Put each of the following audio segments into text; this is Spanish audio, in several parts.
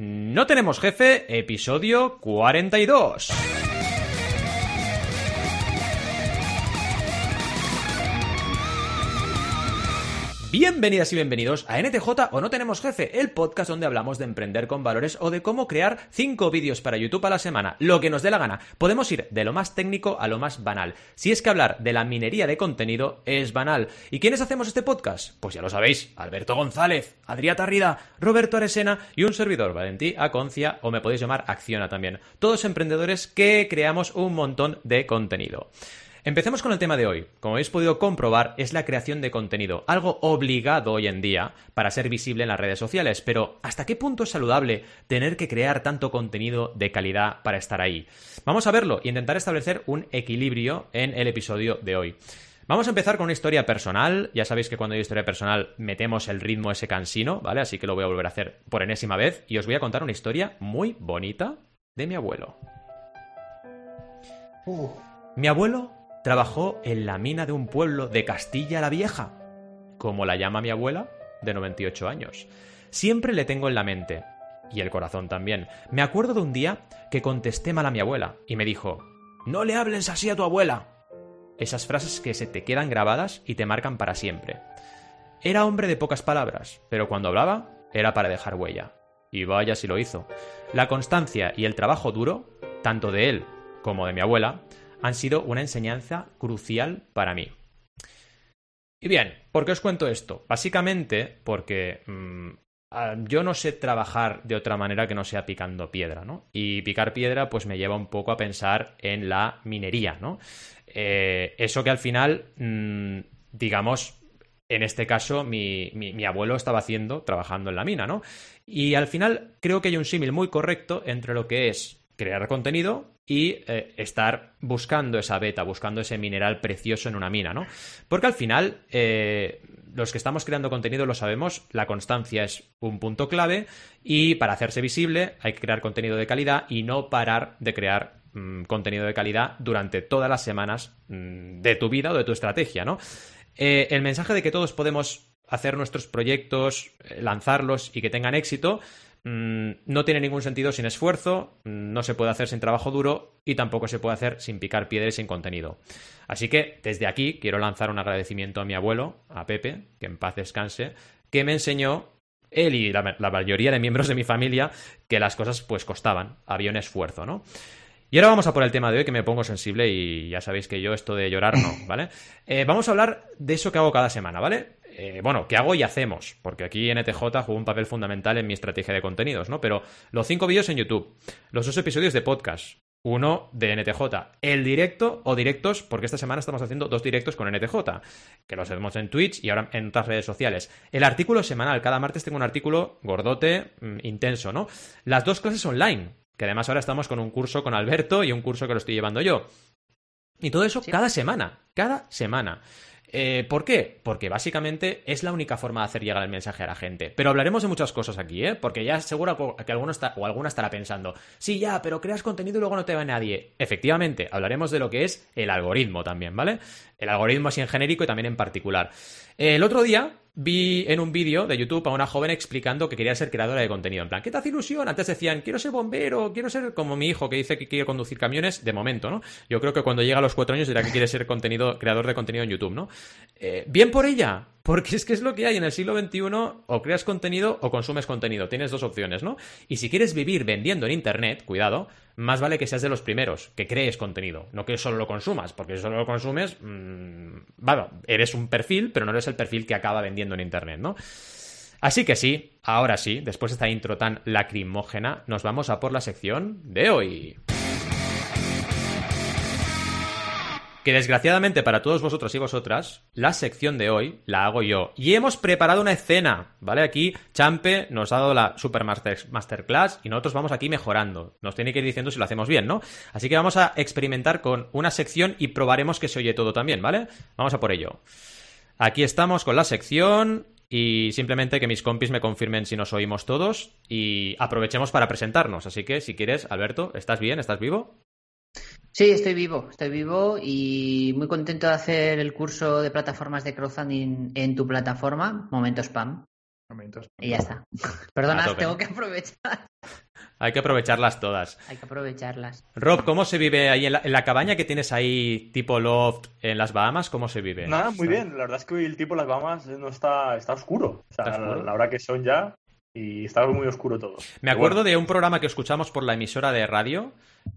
No tenemos jefe, episodio 42. Bienvenidas y bienvenidos a NTJ o No Tenemos Jefe, el podcast donde hablamos de emprender con valores o de cómo crear 5 vídeos para YouTube a la semana, lo que nos dé la gana. Podemos ir de lo más técnico a lo más banal. Si es que hablar de la minería de contenido es banal. ¿Y quiénes hacemos este podcast? Pues ya lo sabéis, Alberto González, Adrià Tarrida, Roberto Aresena y un servidor, Valentí Aconcia, o me podéis llamar Acciona también. Todos emprendedores que creamos un montón de contenido. Empecemos con el tema de hoy. Como habéis podido comprobar, es la creación de contenido, algo obligado hoy en día para ser visible en las redes sociales. Pero, ¿hasta qué punto es saludable tener que crear tanto contenido de calidad para estar ahí? Vamos a verlo e intentar establecer un equilibrio en el episodio de hoy. Vamos a empezar con una historia personal. Ya sabéis que cuando hay historia personal metemos el ritmo ese cansino, ¿vale? Así que lo voy a volver a hacer por enésima vez y os voy a contar una historia muy bonita de mi abuelo. Uh. Mi abuelo trabajó en la mina de un pueblo de Castilla la Vieja, como la llama mi abuela, de 98 años. Siempre le tengo en la mente, y el corazón también. Me acuerdo de un día que contesté mal a mi abuela y me dijo, No le hables así a tu abuela. Esas frases que se te quedan grabadas y te marcan para siempre. Era hombre de pocas palabras, pero cuando hablaba era para dejar huella. Y vaya si lo hizo. La constancia y el trabajo duro, tanto de él como de mi abuela, han sido una enseñanza crucial para mí. Y bien, ¿por qué os cuento esto? Básicamente porque mmm, yo no sé trabajar de otra manera que no sea picando piedra, ¿no? Y picar piedra pues me lleva un poco a pensar en la minería, ¿no? Eh, eso que al final, mmm, digamos, en este caso mi, mi, mi, abuelo estaba haciendo trabajando en la mina, ¿no? Y al final creo que hay un símil muy correcto entre lo que es crear contenido y eh, estar buscando esa beta, buscando ese mineral precioso en una mina, ¿no? Porque al final, eh, los que estamos creando contenido lo sabemos, la constancia es un punto clave y para hacerse visible hay que crear contenido de calidad y no parar de crear mmm, contenido de calidad durante todas las semanas mmm, de tu vida o de tu estrategia, ¿no? Eh, el mensaje de que todos podemos hacer nuestros proyectos, lanzarlos y que tengan éxito, no tiene ningún sentido sin esfuerzo, no se puede hacer sin trabajo duro y tampoco se puede hacer sin picar piedra y sin contenido. Así que desde aquí quiero lanzar un agradecimiento a mi abuelo, a Pepe, que en paz descanse, que me enseñó él y la, la mayoría de miembros de mi familia que las cosas pues costaban, había un esfuerzo, ¿no? Y ahora vamos a por el tema de hoy que me pongo sensible y ya sabéis que yo esto de llorar no, ¿vale? Eh, vamos a hablar de eso que hago cada semana, ¿vale? Eh, bueno, ¿qué hago y hacemos? Porque aquí NTJ juega un papel fundamental en mi estrategia de contenidos, ¿no? Pero los cinco vídeos en YouTube, los dos episodios de podcast, uno de NTJ, el directo o directos, porque esta semana estamos haciendo dos directos con NTJ, que los hacemos en Twitch y ahora en otras redes sociales. El artículo semanal, cada martes tengo un artículo gordote, mmm, intenso, ¿no? Las dos clases online, que además ahora estamos con un curso con Alberto y un curso que lo estoy llevando yo. Y todo eso sí. cada semana, cada semana. Eh, ¿Por qué? Porque básicamente es la única forma de hacer llegar el mensaje a la gente. Pero hablaremos de muchas cosas aquí, ¿eh? Porque ya seguro que alguno está, o alguna estará pensando, sí, ya, pero creas contenido y luego no te va nadie. Efectivamente, hablaremos de lo que es el algoritmo también, ¿vale? El algoritmo así en genérico y también en particular. El otro día vi en un vídeo de YouTube a una joven explicando que quería ser creadora de contenido. En plan, ¿qué te hace ilusión? Antes decían, quiero ser bombero, quiero ser como mi hijo que dice que quiere conducir camiones, de momento, ¿no? Yo creo que cuando llega a los cuatro años dirá que quiere ser contenido, creador de contenido en YouTube, ¿no? Eh, bien por ella, porque es que es lo que hay en el siglo XXI, o creas contenido o consumes contenido. Tienes dos opciones, ¿no? Y si quieres vivir vendiendo en Internet, cuidado, más vale que seas de los primeros, que crees contenido, no que solo lo consumas, porque si solo lo consumes, mmm, bueno, eres un perfil, pero no eres el perfil que acaba vendiendo en Internet, ¿no? Así que sí, ahora sí, después de esta intro tan lacrimógena, nos vamos a por la sección de hoy. que desgraciadamente para todos vosotros y vosotras, la sección de hoy la hago yo. Y hemos preparado una escena, ¿vale? Aquí Champe nos ha dado la Super master, Masterclass y nosotros vamos aquí mejorando. Nos tiene que ir diciendo si lo hacemos bien, ¿no? Así que vamos a experimentar con una sección y probaremos que se oye todo también, ¿vale? Vamos a por ello. Aquí estamos con la sección y simplemente que mis compis me confirmen si nos oímos todos y aprovechemos para presentarnos. Así que si quieres, Alberto, ¿estás bien? ¿Estás vivo? Sí, estoy vivo, estoy vivo y muy contento de hacer el curso de plataformas de crowdfunding en tu plataforma, Momento Spam. Momentos. Y ya está. Perdona, tengo que aprovechar. Hay que aprovecharlas todas. Hay que aprovecharlas. Rob, ¿cómo se vive ahí en la, en la cabaña que tienes ahí tipo loft en las Bahamas? ¿Cómo se vive? Nada, muy bien. La verdad es que hoy el tiempo en las Bahamas no está, está oscuro. O sea, ¿Está oscuro? La, la hora que son ya y está muy oscuro todo. Me acuerdo de un programa que escuchamos por la emisora de radio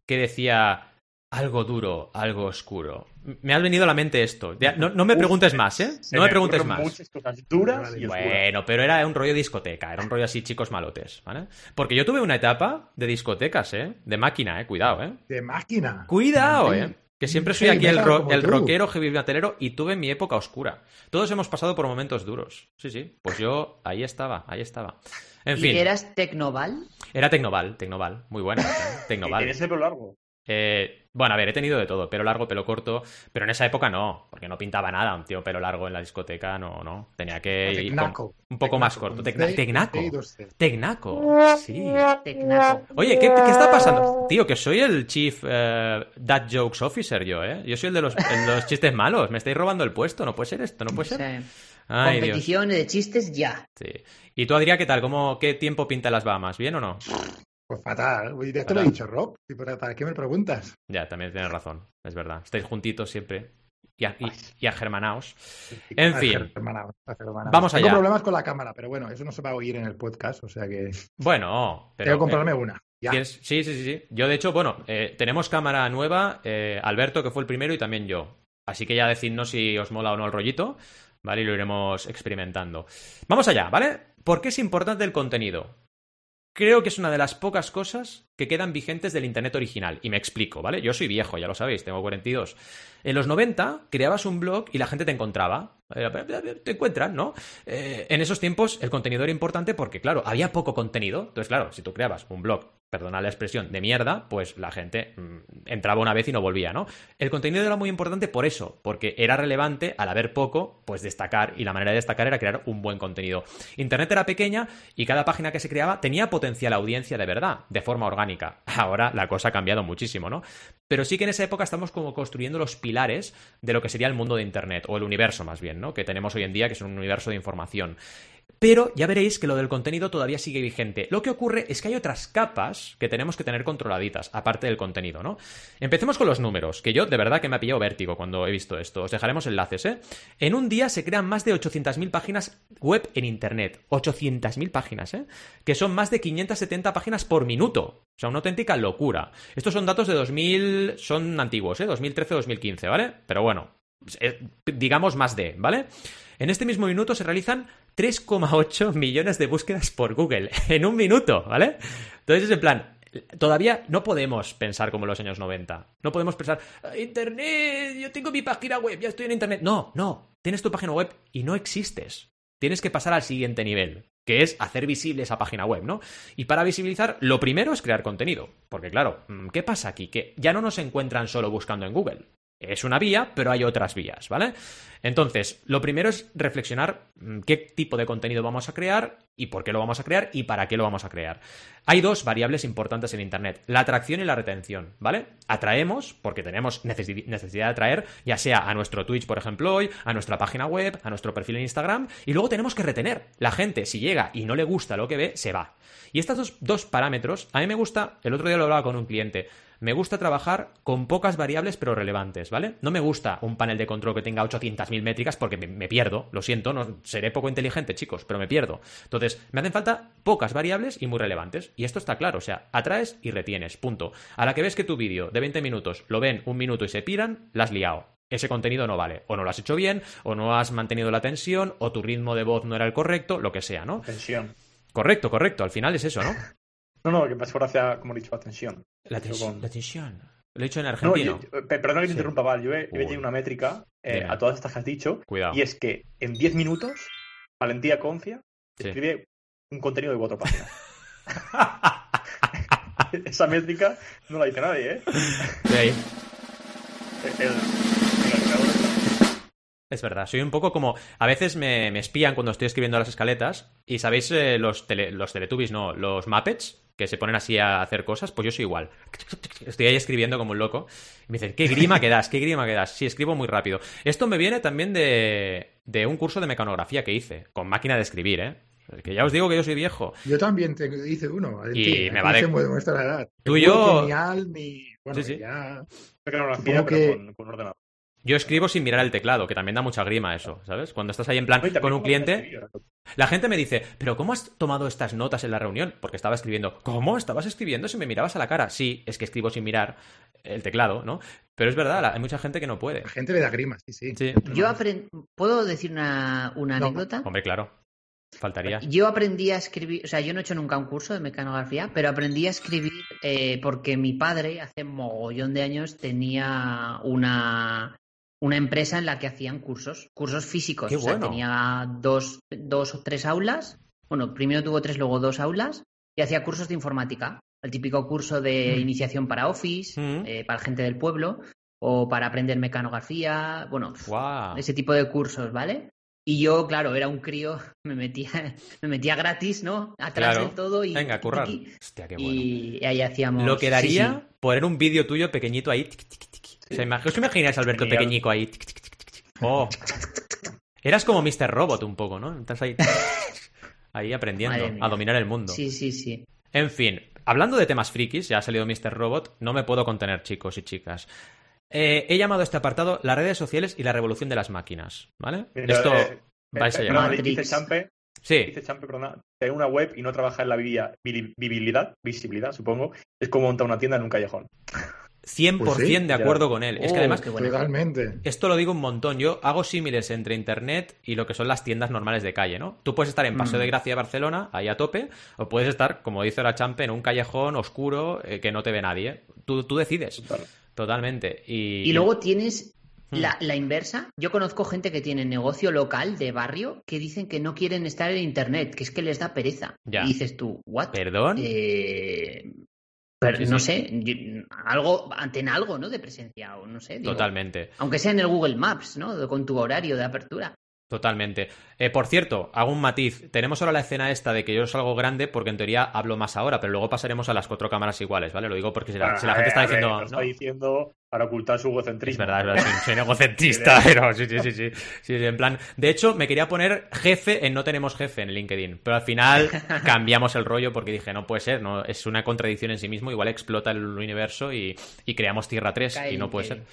que decía algo duro, algo oscuro. Me ha venido a la mente esto. No, no me Uf, preguntes más, ¿eh? No me preguntes más. Muchas cosas duras y. Bueno, pero era un rollo discoteca, era un rollo así chicos malotes, ¿vale? Porque yo tuve una etapa de discotecas, ¿eh? De máquina, ¿eh? Cuidado, ¿eh? De máquina. Cuidado. ¿eh? Que siempre soy Sí, aquí el, ro- el rockero heavy metalero y tuve mi época oscura. Todos hemos pasado por momentos duros. Sí, sí. Pues yo ahí estaba, ahí estaba. En ¿Y fin, eras Tecnoval? era Tecnoval, Tecnoval. Muy buena, ¿eh? Tecnoval. Tienes el pelo largo. Eh, bueno, a ver, he tenido de todo, pelo largo, pelo corto, pero en esa época no, porque no pintaba nada, un tío pelo largo en la discoteca, no, no, tenía que ir con- un poco más corto. Tecna- Tecnaco. Tecnaco, sí. Tecnaco. Oye, ¿qué, qué está pasando? Tío, que soy el Chief eh, Dad Jokes Officer yo, ¿eh? Yo soy el de los, el de los chistes malos, me estáis robando el puesto, no puede ser esto, no puede ser. Sí. Ay, Dios. Competición de chistes ya. Sí. ¿Y tú, Adrián, qué tal? ¿Cómo, ¿Qué tiempo pinta las Bahamas? ¿Bien o no? Pues fatal. Uy, Ya te lo he dicho, Rob. ¿Y ¿Para, qué me preguntas? Ya, también tienes razón, es verdad. Estáis juntitos siempre y, a- y, y agermanaos. En fin. Vamos Vamos Tengo allá. problemas con la cámara, pero bueno, eso no se va a oír en el podcast, o sea que Bueno, pero... tengo que eh, comprarme una. Ya. tienes- Sí, sí, sí, sí. Yo, de hecho, bueno, eh, tenemos cámara nueva, eh, Alberto, que fue el primero, y también yo. Así que ya decidnos si os mola o no el rollito, ¿vale? Y lo iremos experimentando. Vamos allá, ¿vale? ¿Por qué es importante el contenido? Creo que es una de las pocas cosas que quedan vigentes del Internet original. Y me explico, ¿vale? Yo soy viejo, ya lo sabéis, tengo 42. En los 90 creabas un blog y la gente te encontraba. Te encuentran, ¿no? Eh, en esos tiempos el contenido era importante porque, claro, había poco contenido. Entonces, claro, si tú creabas un blog, perdona la expresión, de mierda, pues la gente mm, entraba una vez y no volvía, ¿no? El contenido era muy importante por eso, porque era relevante al haber poco, pues destacar, y la manera de destacar era crear un buen contenido. Internet era pequeña y cada página que se creaba tenía potencial audiencia de verdad, de forma orgánica. Ahora la cosa ha cambiado muchísimo, ¿no? Pero sí que en esa época estamos como construyendo los pilares de lo que sería el mundo de Internet, o el universo más bien, ¿no? Que tenemos hoy en día, que es un universo de información. Pero ya veréis que lo del contenido todavía sigue vigente. Lo que ocurre es que hay otras capas que tenemos que tener controladitas, aparte del contenido, ¿no? Empecemos con los números, que yo de verdad que me ha pillado vértigo cuando he visto esto. Os dejaremos enlaces, ¿eh? En un día se crean más de 800.000 páginas web en Internet. 800.000 páginas, ¿eh? Que son más de 570 páginas por minuto. O sea, una auténtica locura. Estos son datos de 2000... Son antiguos, ¿eh? 2013-2015, ¿vale? Pero bueno, digamos más de, ¿vale? En este mismo minuto se realizan 3,8 millones de búsquedas por Google en un minuto, ¿vale? Entonces es en plan, todavía no podemos pensar como en los años 90. No podemos pensar, "Ah, Internet, yo tengo mi página web, ya estoy en Internet. No, no, tienes tu página web y no existes. Tienes que pasar al siguiente nivel, que es hacer visible esa página web, ¿no? Y para visibilizar, lo primero es crear contenido. Porque claro, mm, ¿qué pasa aquí? Que ya no nos encuentran solo buscando en Google. Es una vía, pero hay otras vías, ¿vale? Entonces, lo primero es reflexionar mm, qué tipo de contenido vamos a crear y por qué lo vamos a crear y para qué lo vamos a crear. Hay dos variables importantes en Internet, la atracción y la retención, ¿vale? Atraemos porque tenemos necesi- necesidad de atraer, ya sea a nuestro Twitch, por ejemplo, hoy, a nuestra página web, a nuestro perfil en Instagram, y luego tenemos que retener. La gente, si llega y no le gusta lo que ve, se va. Y estos dos, dos parámetros, a mí me gusta, el otro día lo hablaba con un cliente, me gusta trabajar con pocas variables pero relevantes, ¿vale? No me gusta un panel de control que tenga 800.000 métricas porque me, me pierdo, lo siento, no, seré poco inteligente, chicos, pero me pierdo. Entonces, me hacen falta pocas variables y muy relevantes. Y esto está claro, o sea, atraes y retienes, punto. A la que ves que tu vídeo de 20 minutos lo ven un minuto y se piran, la has liado. Ese contenido no vale. O no lo has hecho bien, o no has mantenido la tensión, o tu ritmo de voz no era el correcto, lo que sea, ¿no? Tensión. Correcto, correcto, al final es eso, ¿no? No, no, que me hace gracia, como he dicho, la tensión. La tensión. con- La tensión. Lo he dicho en No, argentino. yo- yo- pe- perdona que te Sí. interrumpa, Val. Yo he, yo he tenido una métrica eh, a todas estas que has dicho. Cuidado. Y es que en 10 minutos, Valentía Concia Sí. escribe un contenido de cuatro páginas. Esa métrica no la dice nadie, ¿eh? De ahí. El- el- Es verdad, soy un poco como. A veces me, me espían cuando estoy escribiendo las escaletas. Y sabéis, eh, los, tele- los Teletubbies, no, los Muppets, que se ponen así a hacer cosas, pues yo soy igual. Estoy ahí escribiendo como un loco. Y me dicen, ¿qué grima que das? ¿Qué grima que das? Sí, escribo muy rápido. Esto me viene también de, de un curso de mecanografía que hice, con máquina de escribir, ¿eh? Que ya os digo que yo soy viejo. Yo también te hice uno. Y me va de- se muestra la edad. Tú y yo- Genial, ni... Bueno, Sí, sí. ya... Supongo pero que- con, con ordenador. Yo escribo sin mirar el teclado, que también da mucha grima eso, ¿sabes? Cuando estás ahí en plan con un cliente, la gente me dice, ¿pero cómo has tomado estas notas en la reunión? Porque estaba escribiendo. ¿Cómo? ¿Estabas escribiendo si me mirabas a la cara? Sí, es que escribo sin mirar el teclado, ¿no? Pero es verdad, hay mucha gente que no puede. La gente le da grima, sí, sí. Sí. Yo aprendí. ¿Puedo decir una, una No. anécdota? Hombre, claro. Faltaría. Yo aprendí a escribir, o sea, yo no he hecho nunca un curso de mecanografía, pero aprendí a escribir eh, porque mi padre hace mogollón de años tenía una, una empresa en la que hacían cursos, cursos físicos. Qué o sea, bueno. tenía dos, dos o tres aulas. Bueno, primero tuvo tres, luego dos aulas y hacía cursos de informática. El típico curso de Mm. iniciación para Office, Mm. eh, para gente del pueblo, o para aprender mecanografía. Bueno, ese tipo de cursos, ¿vale? Y yo, claro, era un crío, me metía, me metía gratis, ¿no? Atrás Claro. del todo y. Venga, currar. Hostia, qué bueno. Y ahí hacíamos. Lo que daría sí. poner un vídeo tuyo pequeñito ahí. O sea, imag- ¿Os imagináis a Alberto Genial. pequeñico ahí? tiqui, tiqui, tiqui. Oh. Eras como Mr. Robot un poco, ¿no? Estás ahí, ahí aprendiendo a dominar el mundo. Sí, sí, sí. En fin, hablando de temas frikis, ya ha salido Mr. Robot, no me puedo contener, chicos y chicas. Eh, he llamado a este apartado las redes sociales y la revolución de las máquinas, ¿vale? Mira, Esto eh, vais a Eh, llamar. Dice. Champe, Sí, dice Champe, perdona, tener una web y no trabajar en la vivia- vi- visibilidad, visibilidad, supongo, es como montar una tienda en un callejón. 100% Pues sí, de acuerdo con él. es que Oh, además. Totalmente. esto lo digo un montón. Yo hago símiles entre internet y lo que son las tiendas normales de calle, ¿no? Tú puedes estar en Paseo Mm. de Gracia, Barcelona, ahí a tope, o puedes estar, como dice la Champe, en un callejón oscuro eh, que no te ve nadie. Tú, tú decides, Total. totalmente. Y, Y luego tienes Hmm. la, la inversa. Yo conozco gente que tiene negocio local de barrio que dicen que no quieren estar en internet, que es que les da pereza. Ya. Y dices tú, ¿what? ¿Perdón? Eh, pero Sí, no sí. sé, algo, ten algo, ¿no? De presencia, o no sé. digo, Totalmente. Aunque sea en el Google Maps, ¿no? Con tu horario de apertura. Totalmente. Eh, por cierto, hago un matiz. Tenemos ahora la escena esta de que yo salgo grande porque en teoría hablo más ahora, pero luego pasaremos a las cuatro cámaras iguales, ¿vale? Lo digo porque si la, si la Ah, gente está a ver, diciendo... "No". está diciendo para ocultar su Es egocentrismo. verdad, es verdad, soy, egocentrista, pero sí, sí, sí, sí, sí, en plan... De hecho, me quería poner jefe en no tenemos jefe en LinkedIn, pero al final cambiamos el rollo porque dije, no puede ser, no es una contradicción en sí mismo, igual explota el universo y, y creamos Tierra 3 Cae y no puede ser.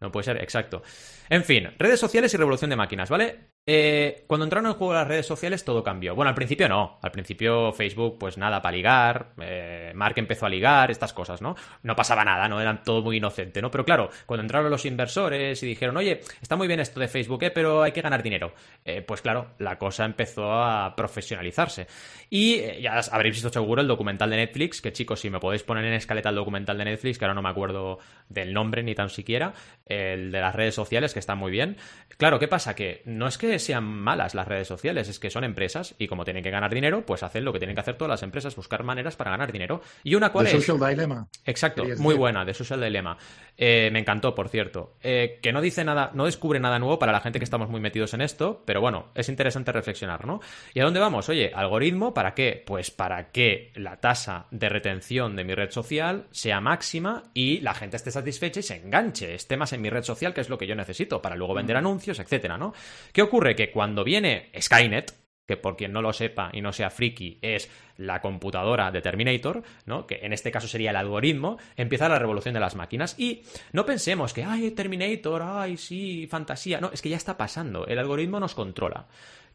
No puede ser, exacto. En fin, redes sociales y revolución de máquinas, ¿vale? Eh, cuando entraron en juego las redes sociales todo cambió. Bueno, al principio no. Al principio Facebook, pues nada, para ligar. Eh, Mark empezó a ligar, estas cosas, ¿no? No pasaba nada, ¿no? Era todo muy inocente, ¿no? Pero claro, cuando entraron los inversores y dijeron, oye, está muy bien esto de Facebook, ¿eh? pero hay que ganar dinero. Eh, pues claro, la cosa empezó a profesionalizarse. Y eh, ya habréis visto seguro el documental de Netflix, que chicos, si me podéis poner en escaleta el documental de Netflix, que ahora no me acuerdo del nombre ni tan siquiera, el de las redes sociales, que está muy bien. Claro, ¿qué pasa? Que no es que sean malas las redes sociales, es que son empresas y como tienen que ganar dinero, pues hacen lo que tienen que hacer todas las empresas, buscar maneras para ganar dinero. ¿Y una cuál The es? Social Dilemma. Exacto, muy buena, de Social Dilemma. Eh, me encantó, por cierto. Eh, que no dice nada, no descubre nada nuevo para la gente que estamos muy metidos en esto, pero bueno, es interesante reflexionar, ¿no? ¿Y a dónde vamos? Oye, algoritmo, ¿para qué? Pues para que la tasa de retención de mi red social sea máxima y la gente esté satisfecha y se enganche, esté más en mi red social, que es lo que yo necesito, para luego vender anuncios, etcétera, ¿no? ¿Qué ocurre? Que cuando viene Skynet, que por quien no lo sepa y no sea friki, es la computadora de Terminator, ¿no? que en este caso sería el algoritmo, empieza la revolución de las máquinas. Y no pensemos que, ay, Terminator, ay, sí, fantasía. No, es que ya está pasando. El algoritmo nos controla.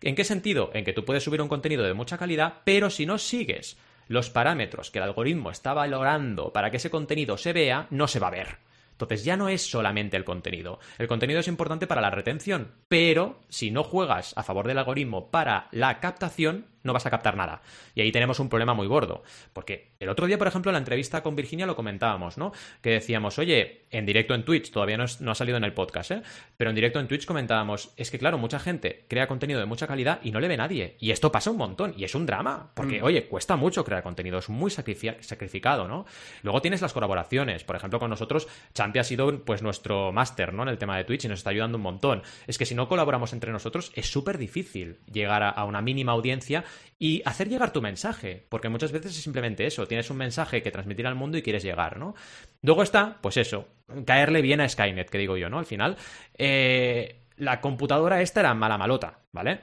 ¿En qué sentido? En que tú puedes subir un contenido de mucha calidad, pero si no sigues los parámetros que el algoritmo está valorando para que ese contenido se vea, no se va a ver. Entonces ya no es solamente el contenido. El contenido es importante para la retención, pero si no juegas a favor del algoritmo para la captación, no vas a captar nada. Y ahí tenemos un problema muy gordo. Porque el otro día, por ejemplo, en la entrevista con Virginia lo comentábamos, ¿no? Que decíamos, oye, en directo en Twitch, todavía no, es- no ha salido en el podcast, ¿eh? Pero en directo en Twitch comentábamos, es que claro, mucha gente crea contenido de mucha calidad y no le ve nadie. Y esto pasa un montón. Y es un drama. Porque, oye, cuesta mucho crear contenido. Es muy sacrifi- sacrificado, ¿no? Luego tienes las colaboraciones. Por ejemplo, con nosotros, Champi ha sido pues nuestro máster, ¿no? En el tema de Twitch y nos está ayudando un montón. Es que si no colaboramos entre nosotros, es súper difícil llegar a, a una mínima audiencia y hacer llegar tu mensaje. Porque muchas veces es simplemente eso. Tienes un mensaje que transmitir al mundo y quieres llegar, ¿no? Luego está, pues eso, caerle bien a Skynet, que digo yo, ¿no? Al final, eh, la computadora esta era mala malota, ¿vale?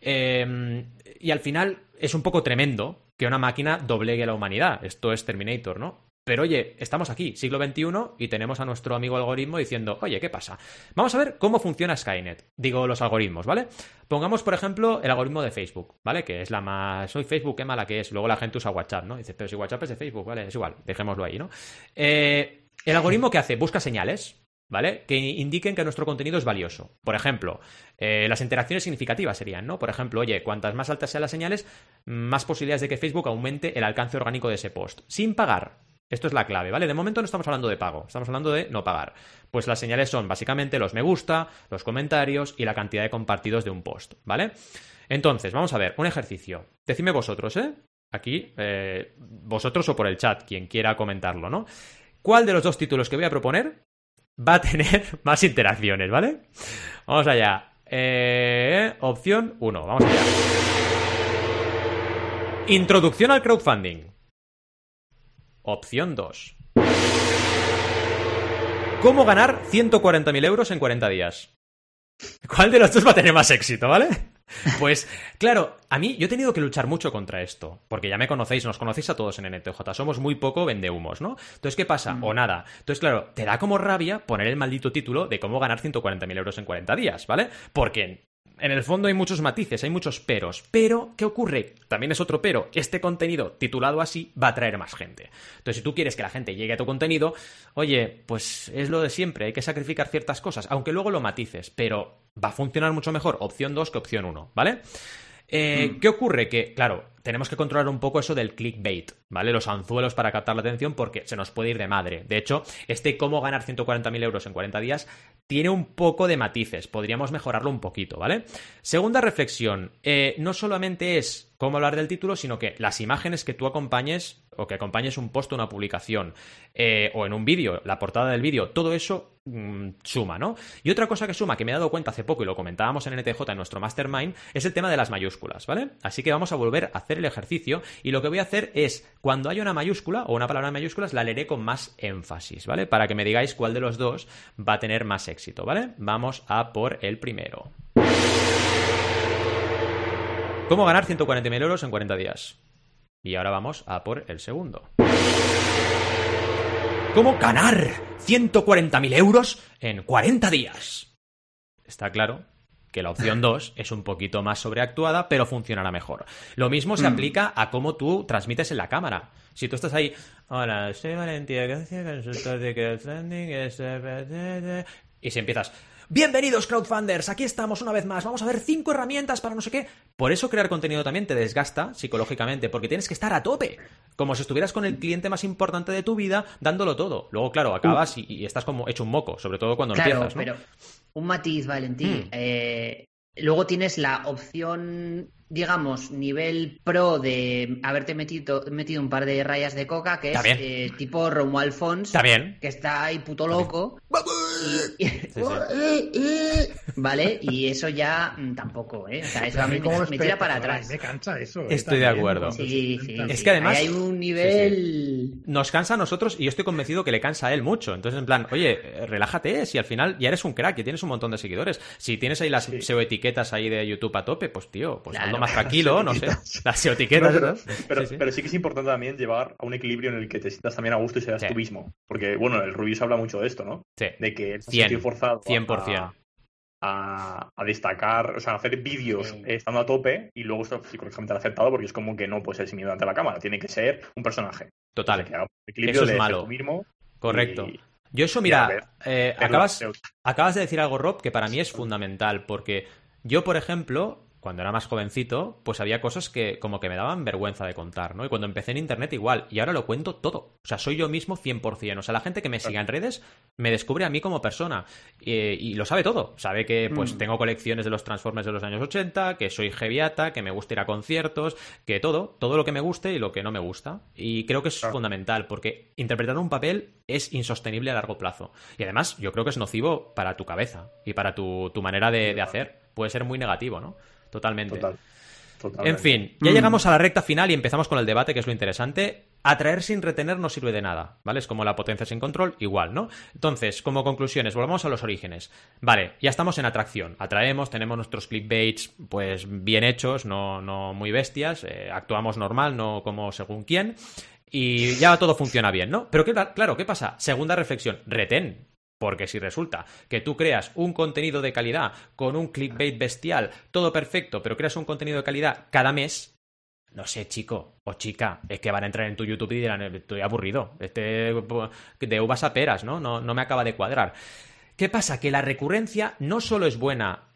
Eh, y al final es un poco tremendo que una máquina doblegue a la humanidad. Esto es Terminator, ¿no? Pero oye, estamos aquí, siglo XXI, y tenemos a nuestro amigo algoritmo diciendo, oye, ¿qué pasa? Vamos a ver cómo funciona Skynet. Digo los algoritmos, ¿vale? Pongamos, por ejemplo, el algoritmo de Facebook, ¿vale? Que es la más... Soy Facebook, qué mala que es. Luego la gente usa WhatsApp, ¿no? Dice, pero si WhatsApp es de Facebook, ¿vale? Es igual, dejémoslo ahí, ¿no? Eh, el algoritmo que hace, busca señales, ¿vale? Que indiquen que nuestro contenido es valioso. Por ejemplo, eh, las interacciones significativas serían, ¿no? Por ejemplo, oye, cuantas más altas sean las señales, más posibilidades de que Facebook aumente el alcance orgánico de ese post. Sin pagar, esto es la clave, ¿vale? De momento no estamos hablando de pago, estamos hablando de no pagar. Pues las señales son básicamente los me gusta, los comentarios y la cantidad de compartidos de un post, ¿vale? Entonces, vamos a ver, un ejercicio. Decidme vosotros, ¿eh? Aquí, eh, vosotros o por el chat, quien quiera comentarlo, ¿no? ¿Cuál de los dos títulos que voy a proponer va a tener más interacciones, ¿vale? Vamos allá. Eh, opción 1, vamos allá. Introducción al crowdfunding. Opción 2. ¿Cómo ganar 140.000 euros en 40 días? ¿Cuál de los dos va a tener más éxito, vale? Pues, claro, a mí yo he tenido que luchar mucho contra esto, porque ya me conocéis, nos conocéis a todos en NTJ, somos muy poco vendehumos, ¿no? Entonces, ¿qué pasa? O nada. Entonces, claro, te da como rabia poner el maldito título de cómo ganar 140.000 euros en 40 días, ¿vale? Porque en el fondo hay muchos matices, hay muchos peros. Pero, ¿qué ocurre? También es otro pero. Este contenido titulado así va a atraer más gente. Entonces, si tú quieres que la gente llegue a tu contenido, oye, pues es lo de siempre, hay que sacrificar ciertas cosas, aunque luego lo matices, pero va a funcionar mucho mejor opción 2 que opción 1, ¿vale? Eh, mm. ¿Qué ocurre? Que, claro, tenemos que controlar un poco eso del clickbait, ¿vale? Los anzuelos para captar la atención porque se nos puede ir de madre. De hecho, este cómo ganar 140.000 euros en 40 días tiene un poco de matices. Podríamos mejorarlo un poquito, ¿vale? Segunda reflexión. Eh, no solamente es cómo hablar del título, sino que las imágenes que tú acompañes o que acompañes un post o una publicación eh, o en un vídeo, la portada del vídeo, todo eso mm, suma, ¿no? Y otra cosa que suma, que me he dado cuenta hace poco y lo comentábamos en NTJ en nuestro mastermind, es el tema de las mayúsculas, ¿vale? Así que vamos a volver a hacer el ejercicio y lo que voy a hacer es, cuando haya una mayúscula o una palabra en mayúsculas, la leeré con más énfasis, ¿vale? Para que me digáis cuál de los dos va a tener más éxito, ¿vale? Vamos a por el primero. ¿Cómo ganar 140.000 euros en 40 días? Y ahora vamos a por el segundo. ¿Cómo ganar 140.000 euros en 40 días? Está claro que la opción 2 es un poquito más sobreactuada, pero funcionará mejor. Lo mismo se mm. aplica a cómo tú transmites en la cámara. Si tú estás ahí, hola, soy Valentía consultor de crowdfunding, y si empiezas, Bienvenidos crowdfunders, aquí estamos una vez más, vamos a ver cinco herramientas para no sé qué. Por eso crear contenido también te desgasta psicológicamente, porque tienes que estar a tope, como si estuvieras con el cliente más importante de tu vida dándolo todo. Luego, claro, acabas y, estás como hecho un moco, sobre todo cuando empiezas. ¿no? pero un matiz, Valentín. Hmm. Eh, luego tienes la opción digamos, nivel pro de haberte metido, metido un par de rayas de coca, que es eh, tipo Romo Alfons, que está ahí puto loco. vale, y eso ya mm, tampoco, ¿eh? O sea, eso a mí me, tira para atrás. Me cansa eso. Eh, estoy de acuerdo. Sí, sí, es que además hay un nivel... Nos cansa a nosotros y yo estoy convencido que le cansa a él mucho. Entonces, en plan, oye, relájate, si al final ya eres un crack y tienes un montón de seguidores. Si tienes ahí las SEO etiquetas ahí de YouTube a tope, pues tío, pues más tranquilo, no sé. Las etiquetas. pero, pero, sí. que es importante también llevar a un equilibrio en el que te sientas también a gusto y seas tú mismo. Porque, bueno, el Rubius habla mucho de esto, ¿no? Sí. De que estás forzado 100%. A, a, destacar, o sea, a hacer vídeos estando a tope y luego esto psicológicamente aceptado porque es como que no puede ser sin miedo ante la cámara, tiene que ser un personaje. Total. eso es malo. mismo Correcto. Yo eso, mira, eh, acabas, acabas de decir algo, Rob, que para mí es fundamental, porque yo, por ejemplo, cuando era más jovencito, pues había cosas que como que me daban vergüenza de contar, ¿no? Y cuando empecé en Internet igual, y ahora lo cuento todo. O sea, soy yo mismo 100%. O sea, la gente que me sigue en redes me descubre a mí como persona. y lo sabe todo. Sabe que pues mm. tengo colecciones de los Transformers de los años 80, que soy heavyata, que me gusta ir a conciertos, que todo, todo lo que me guste y lo que no me gusta. Y creo que es fundamental, porque interpretar un papel es insostenible a largo plazo. Y además, yo creo que es nocivo para tu cabeza y para tu, tu manera de, de hacer. Puede ser muy negativo, ¿no? Totalmente. En fin, ya mm. llegamos a la recta final y empezamos con el debate, que es lo interesante. Atraer sin retener no sirve de nada, ¿vale? Es como la potencia sin control, igual, ¿no? Entonces, como conclusiones, volvamos a los orígenes. Vale, ya estamos en atracción. Atraemos, tenemos nuestros clickbaits, pues bien hechos, no, no muy bestias, eh, actuamos normal, no como según quién. Y ya todo funciona bien, ¿no? Pero claro, ¿qué pasa? Segunda reflexión, retén. Porque si resulta que tú creas un contenido de calidad con un clickbait bestial, todo perfecto, pero creas un contenido de calidad cada mes, no sé, chico o chica, es que van a entrar en tu YouTube y dirán, estoy aburrido, este de uvas a peras, ¿no? No, no me acaba de cuadrar. ¿Qué pasa? Que la recurrencia no solo es buena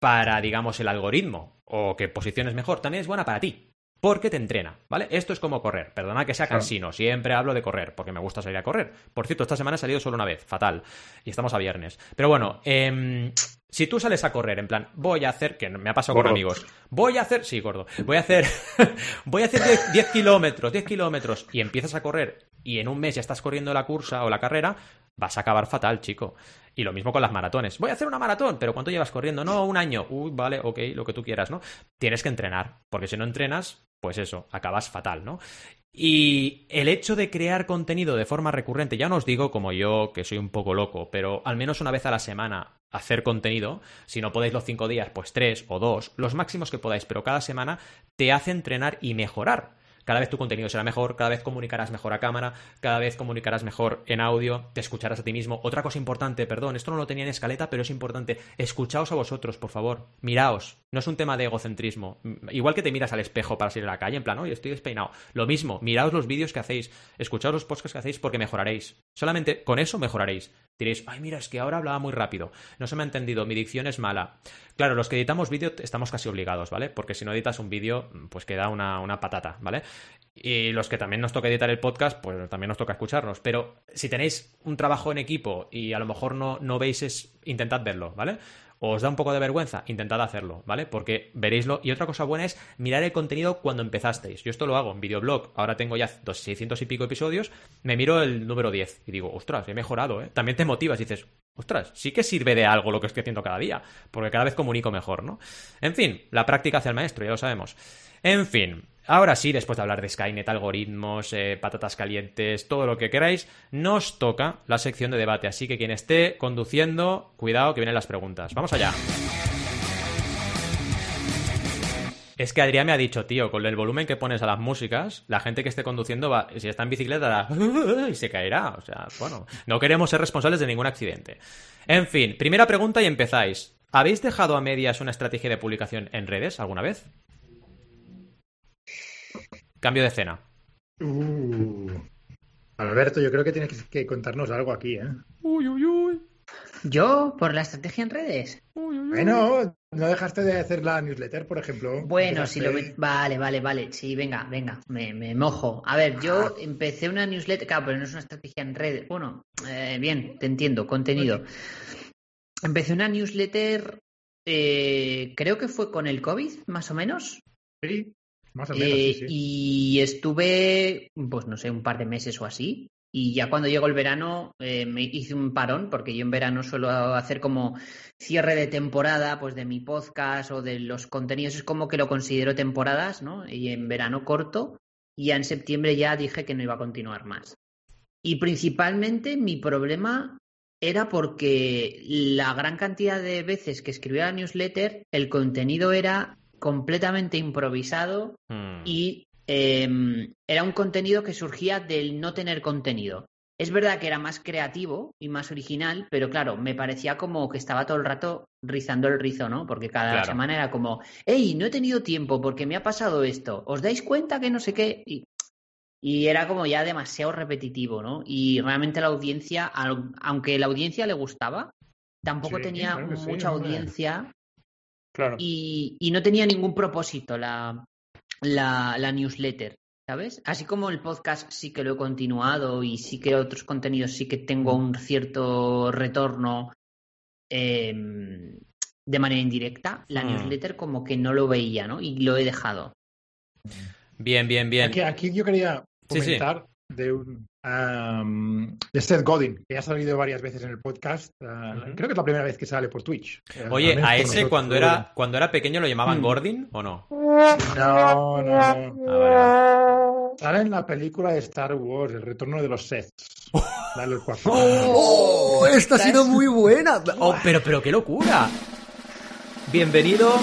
para, digamos, el algoritmo o que posiciones mejor, también es buena para ti porque te entrena, ¿vale? Esto es como correr. Perdona que sea cansino, siempre hablo de correr, porque me gusta salir a correr. Por cierto, esta semana he salido solo una vez, fatal. Y estamos a viernes. Pero bueno, em, si tú sales a correr, en plan, voy a hacer, que me ha pasado con amigos, voy a hacer, sí, gordo, voy a hacer, voy a hacer 10, kilómetros, 10 kilómetros, y empiezas a correr, y en un mes ya estás corriendo la cursa o la carrera, vas a acabar fatal, chico. Y lo mismo con las maratones. Voy a hacer una maratón, pero ¿cuánto llevas corriendo? No, un año. Uy, vale, ok, lo que tú quieras, ¿no? Tienes que entrenar, porque si no entrenas, pues eso, acabas fatal, ¿no? Y el hecho de crear contenido de forma recurrente, ya no os digo como yo, que soy un poco loco, pero al menos una vez a la semana hacer contenido, si no podéis los cinco días, pues tres o dos, los máximos que podáis, pero cada semana te hace entrenar y mejorar. Cada vez tu contenido será mejor, cada vez comunicarás mejor a cámara, cada vez comunicarás mejor en audio, te escucharás a ti mismo. Otra cosa importante, perdón, esto no lo tenía en escaleta, pero es importante. Escuchaos a vosotros, por favor. Miraos. No es un tema de egocentrismo. Igual que te miras al espejo para salir a la calle, en plan, oye, estoy despeinado. Lo mismo, miraos los vídeos que hacéis, escuchaos los podcasts que hacéis porque mejoraréis. Solamente con eso mejoraréis. Diréis, ay, mira, es que ahora hablaba muy rápido. No se me ha entendido, mi dicción es mala. Claro, los que editamos vídeo estamos casi obligados, ¿vale? Porque si no editas un vídeo, pues queda una, una patata, ¿vale? Y los que también nos toca editar el podcast, pues también nos toca escucharnos. Pero si tenéis un trabajo en equipo y a lo mejor no, no veis, es, intentad verlo, ¿vale? Os da un poco de vergüenza, intentad hacerlo, ¿vale? Porque veréislo. Y otra cosa buena es mirar el contenido cuando empezasteis. Yo esto lo hago en videoblog, ahora tengo ya 600 y pico episodios, me miro el número 10 y digo, ostras, he mejorado, ¿eh? También te motivas y dices, ostras, sí que sirve de algo lo que estoy haciendo cada día, porque cada vez comunico mejor, ¿no? En fin, la práctica hacia el maestro, ya lo sabemos. En fin, Ahora sí, después de hablar de Skynet, algoritmos, eh, patatas calientes, todo lo que queráis, nos toca la sección de debate. Así que quien esté conduciendo, cuidado que vienen las preguntas. Vamos allá. Es que Adrián me ha dicho, tío, con el volumen que pones a las músicas, la gente que esté conduciendo va, si está en bicicleta, y se caerá. O sea, bueno, no queremos ser responsables de ningún accidente. En fin, primera pregunta y empezáis. ¿Habéis dejado a medias una estrategia de publicación en redes alguna vez? Cambio de escena. Uh. Alberto, yo creo que tienes que contarnos algo aquí, ¿eh? Uy, uy, uy. ¿Yo? ¿Por la estrategia en redes? Bueno, no dejaste de hacer la newsletter, por ejemplo. Bueno, si lo... Vale, vale, vale. Sí, venga, venga, me, mojo. A ver, yo ah. empecé una newsletter, claro, pero no es una estrategia en redes. Bueno, eh, bien, te entiendo, contenido. Empecé una newsletter, eh, creo que fue con el COVID, más o menos. Sí. Eh, y estuve, pues no sé, un par de meses o así. Y ya cuando llegó el verano eh, me hice un parón, porque yo en verano suelo hacer como cierre de temporada, pues de mi podcast o de los contenidos, es como que lo considero temporadas, ¿no? Y en verano corto, y ya en septiembre ya dije que no iba a continuar más. Y principalmente mi problema era porque la gran cantidad de veces que escribía la newsletter, el contenido era completamente improvisado hmm. y em, era un contenido que surgía del no tener contenido. Es verdad que era más creativo y más original, pero claro, me parecía como que estaba todo el rato rizando el rizo, ¿no? Porque cada semana era como, hey, no he tenido tiempo porque me ha pasado esto, ¿os dais cuenta que no sé qué? Y, era como ya demasiado repetitivo, ¿no? Y realmente la audiencia, aunque la audiencia le gustaba, tampoco tenía mucha audiencia y, no tenía ningún propósito la, la, newsletter, ¿sabes? Así como el podcast sí que lo he continuado y sí que otros contenidos sí que tengo un cierto retorno em, de manera indirecta, la hmm. newsletter como que no lo veía, ¿no? Y lo he dejado. Bien, bien, bien. Aquí, yo quería comentar de un de Seth Godin, que ha salido varias veces en el podcast. Ah, creo que es la primera vez que sale por Twitch. Eh, Oye, ¿a ese cuando era, cuando era pequeño lo llamaban mm. Gordon o no? No, no. Ah, Sale en la película de Star Wars, El retorno de los Seth. Dale el ¡Oh! Esta ha sido muy buena. Oh, pero, pero qué locura. Bienvenido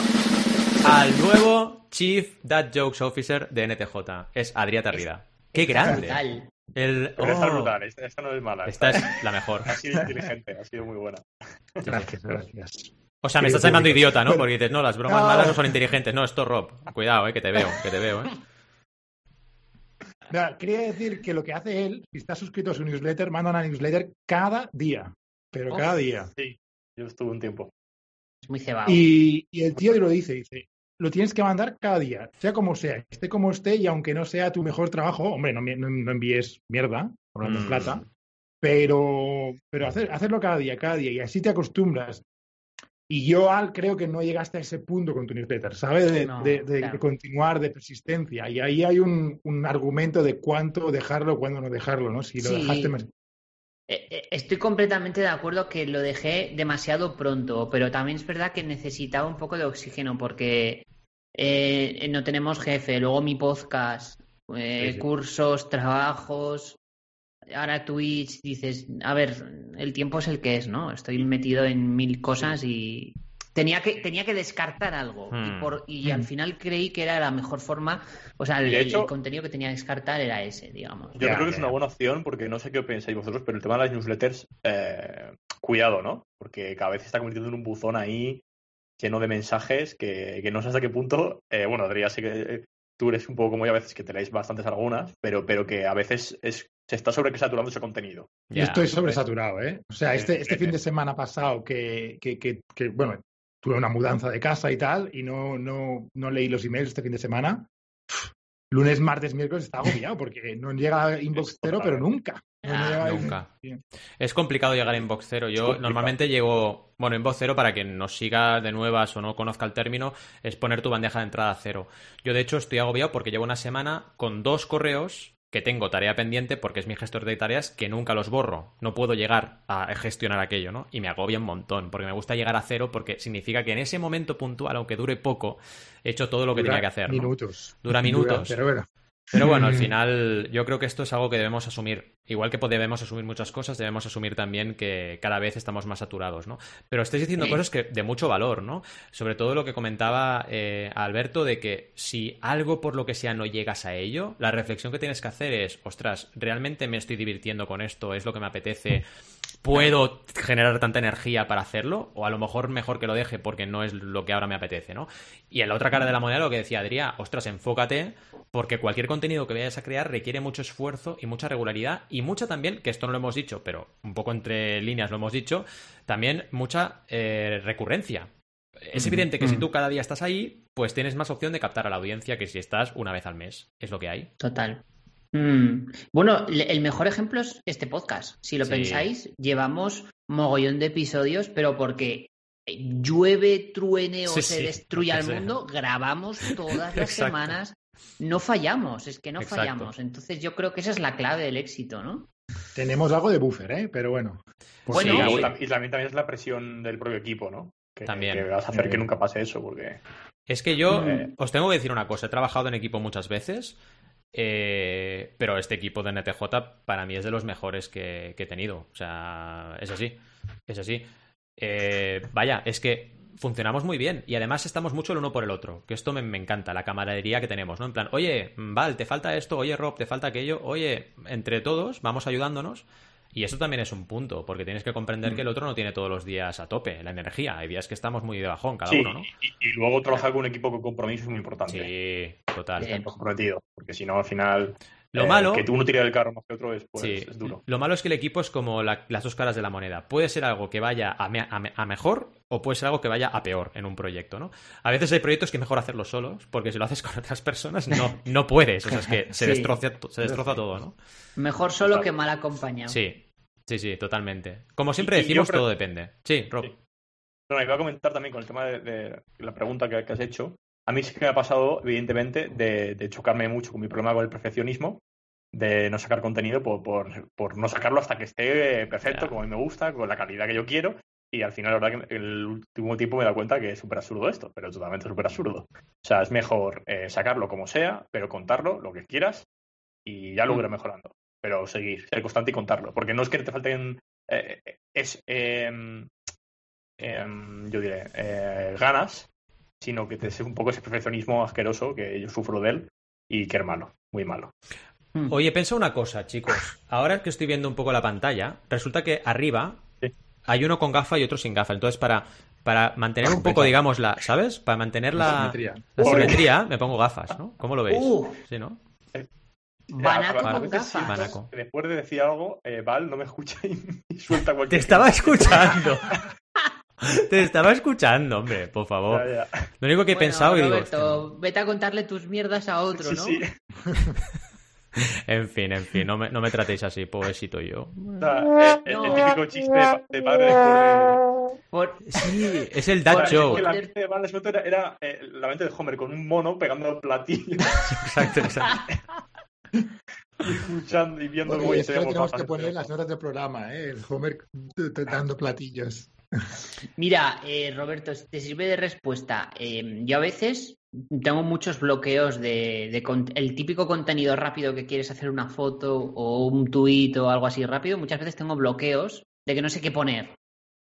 al nuevo Chief Dad Jokes Officer de NTJ. Es Adrià Tarrida. ¡Qué grande! El... Pero esta es oh. brutal, esta, no es mala. Esta, es la mejor. Ha sido inteligente, ha sido muy buena. Gracias, gracias. O sea, me estás llamando idiota, ¿no? Porque dices, no, las bromas malas no son inteligentes. No, esto Rob. Cuidado, eh, que te veo, que te veo, eh. quería decir que lo que hace él, si está suscrito a su newsletter, manda una newsletter cada día. Pero cada día. Sí, yo estuve un tiempo. Es muy cebado. Y, y el tío lo dice, dice, lo tienes que mandar cada día, sea como sea, esté como esté, y aunque no sea tu mejor trabajo, hombre, no, no, envíes mierda, hablando de mm. plata, pero, pero hacer, hacerlo cada día, cada día, y así te acostumbras. Y yo, Al, creo que no llegaste a ese punto con tu newsletter, ¿sabes? De, continuar, de persistencia. Y ahí hay un, argumento de cuánto dejarlo, cuándo no dejarlo, ¿no? Si lo dejaste más... Eh, eh, estoy completamente de acuerdo que lo dejé demasiado pronto, pero también es verdad que necesitaba un poco de oxígeno porque eh, no tenemos jefe, luego mi podcast, cursos, trabajos, ahora Twitch, dices, a ver, el tiempo es el que es, ¿no? Estoy metido en mil cosas y tenía que, tenía que descartar algo. Y, hmm. por, y al hmm. final creí que era la mejor forma, o sea, el, contenido que tenía que descartar era ese, digamos. Yo creo que es una buena opción porque no sé qué pensáis vosotros, pero el tema de las newsletters, eh, cuidado, ¿no? Porque cada vez se está convirtiendo en un buzón ahí lleno de mensajes que, no sé hasta qué punto, eh, bueno, Adrián, sé que tú eres un poco como yo a veces que te leéis bastantes algunas, pero, pero que a veces es se está sobresaturando ese contenido. Yo estoy sobresaturado, ¿eh? O sea, este, este fin de semana pasado que, bueno, tuve una mudanza de casa y tal, y no, no, no leí los emails este fin de semana. Lunes, martes, miércoles está agobiado porque no llega inbox cero, pero nunca. nunca. Es complicado llegar a inbox cero. Yo normalmente llego, bueno, inbox cero para quien nos siga de nuevas o no conozca el término, es poner tu bandeja de entrada cero. Yo de hecho estoy agobiado porque llevo una semana con dos correos que tengo tarea pendiente porque es mi gestor de tareas que nunca los borro. No puedo llegar a gestionar aquello, ¿no? Y me agobia un montón, porque me gusta llegar a cero porque significa que en ese momento puntual, aunque dure poco, he hecho todo lo que tenía que hacer. Minutos. Dura minutos. pero bueno. Pero bueno, al final yo creo que esto es algo que debemos asumir. Igual que debemos asumir muchas cosas, debemos asumir también que cada vez estamos más saturados, ¿no? Pero estáis diciendo cosas que de mucho valor, ¿no? Sobre todo lo que comentaba eh, Alberto de que si algo por lo que sea no llegas a ello, la reflexión que tienes que hacer es, ostras, ¿realmente me estoy divirtiendo con esto? ¿Es lo que me apetece? ¿Puedo generar tanta energía para hacerlo? O a lo mejor mejor que lo deje porque no es lo que ahora me apetece, ¿no? Y en la otra cara de la moneda lo que decía Adrián, ostras, enfócate porque cualquier contenido que vayas a crear requiere mucho esfuerzo y mucha regularidad y mucha también, que esto no lo hemos dicho, pero un poco entre líneas lo hemos dicho, también mucha eh, recurrencia. Es evidente que si tú cada día estás ahí, pues tienes más opción de captar a la audiencia que si estás una vez al mes. Es lo que hay. Total. Mm. Bueno, el mejor ejemplo es este podcast. Si lo pensáis, llevamos mogollón de episodios, pero porque llueve, truene o se destruye al mundo, grabamos todas las semanas no fallamos, es que no fallamos. Entonces yo creo que esa es la clave del éxito, ¿no? Tenemos algo de buffer, ¿eh? Pero bueno. Pues y, también, también es la presión del propio equipo, ¿no? Que, también. Que vas a hacer que nunca pase eso, porque... Es que yo eh. os tengo que decir una cosa, he trabajado en equipo muchas veces, eh, pero este equipo de NTJ para mí es de los mejores que, he tenido. O sea, es así, es así. Eh, vaya, es que funcionamos muy bien y además estamos mucho el uno por el otro, que esto me, encanta, la camaradería que tenemos, ¿no? En plan, oye, Val, te falta esto, oye, Rob, te falta aquello, oye, entre todos vamos ayudándonos. Y eso también es un punto, porque tienes que comprender que el otro no tiene todos los días a tope la energía. Hay días que estamos muy de bajón cada uno, ¿no? Y, luego trabajar con un equipo con compromiso es muy importante. Sí, total. comprometido, porque si no, al final lo eh, malo. Que tú uno tire del carro más que otro es, pues, es duro. Lo malo es que el equipo es como las dos caras de la moneda. Puede ser algo que vaya a, mejor o puede ser algo que vaya a peor en un proyecto, ¿no? A veces hay proyectos que es mejor hacerlos solos, porque si lo haces con otras personas no, no puedes. O sea, es que se, destroza, se destroza todo, ¿no? Mejor solo que mal acompañado. Sí, sí, sí, totalmente. Como siempre decimos, todo depende. Sí, Rob. Bueno, iba a comentar también con el tema de, la pregunta que, has hecho. A mí sí que me ha pasado, evidentemente, de, chocarme mucho con mi problema con el perfeccionismo, de no sacar contenido por, por, no sacarlo hasta que esté perfecto, como a mí me gusta, con la calidad que yo quiero. Y al final, la verdad que el último tiempo me he dado cuenta que es súper absurdo esto, pero totalmente súper absurdo. O sea, es mejor eh, sacarlo como sea, pero contarlo, lo que quieras, Y ya luego iré mejorando. Pero seguir, ser constante y contarlo. Porque no es que te falten. eh, es. em, em, yo diré. eh, ganas, sino que te es un poco ese perfeccionismo asqueroso que yo sufro de él y que es malo, muy malo. Mm. Oye, pensa una cosa, chicos. Ahora que estoy viendo un poco la pantalla, resulta que arriba Sí. hay uno con gafa y otro sin gafa. Entonces, para, para mantener un poco, digamos, la, ¿sabes? Para mantener La la, simetría. la simetría, me pongo gafas, ¿no? ¿Cómo lo veis? Uh. Sí, ¿no? Banaco A- a con veces sí, gafas. Banaco. que Después de decir algo, eh, Val no me escucha y, y suelta Te cualquier estaba escuchando. Te estaba escuchando, hombre, por favor. Ya, ya. Lo único que he Bueno, pensado y digo, Roberto, hostia, vete a contarle tus mierdas a otro, Sí, ¿no? sí. en fin, en fin, no me, no me tratéis así, pobrecito yo. O sea, eh, el, el típico chiste de, de Por- Sí, es el dad joke. la mente de era, era, eh, la mente de Homer con un mono pegando platillos, Exacto, exacto. y escuchando y viendo cómo hacíamos tenemos que poner las notas del programa, ¿eh? El Homer dando platillos. Mira, eh, Roberto, si te sirve de respuesta. eh, yo a veces tengo muchos bloqueos de, de con- el típico contenido rápido que quieres hacer una foto o un tuit o algo así rápido. Muchas veces tengo bloqueos de que no sé qué poner.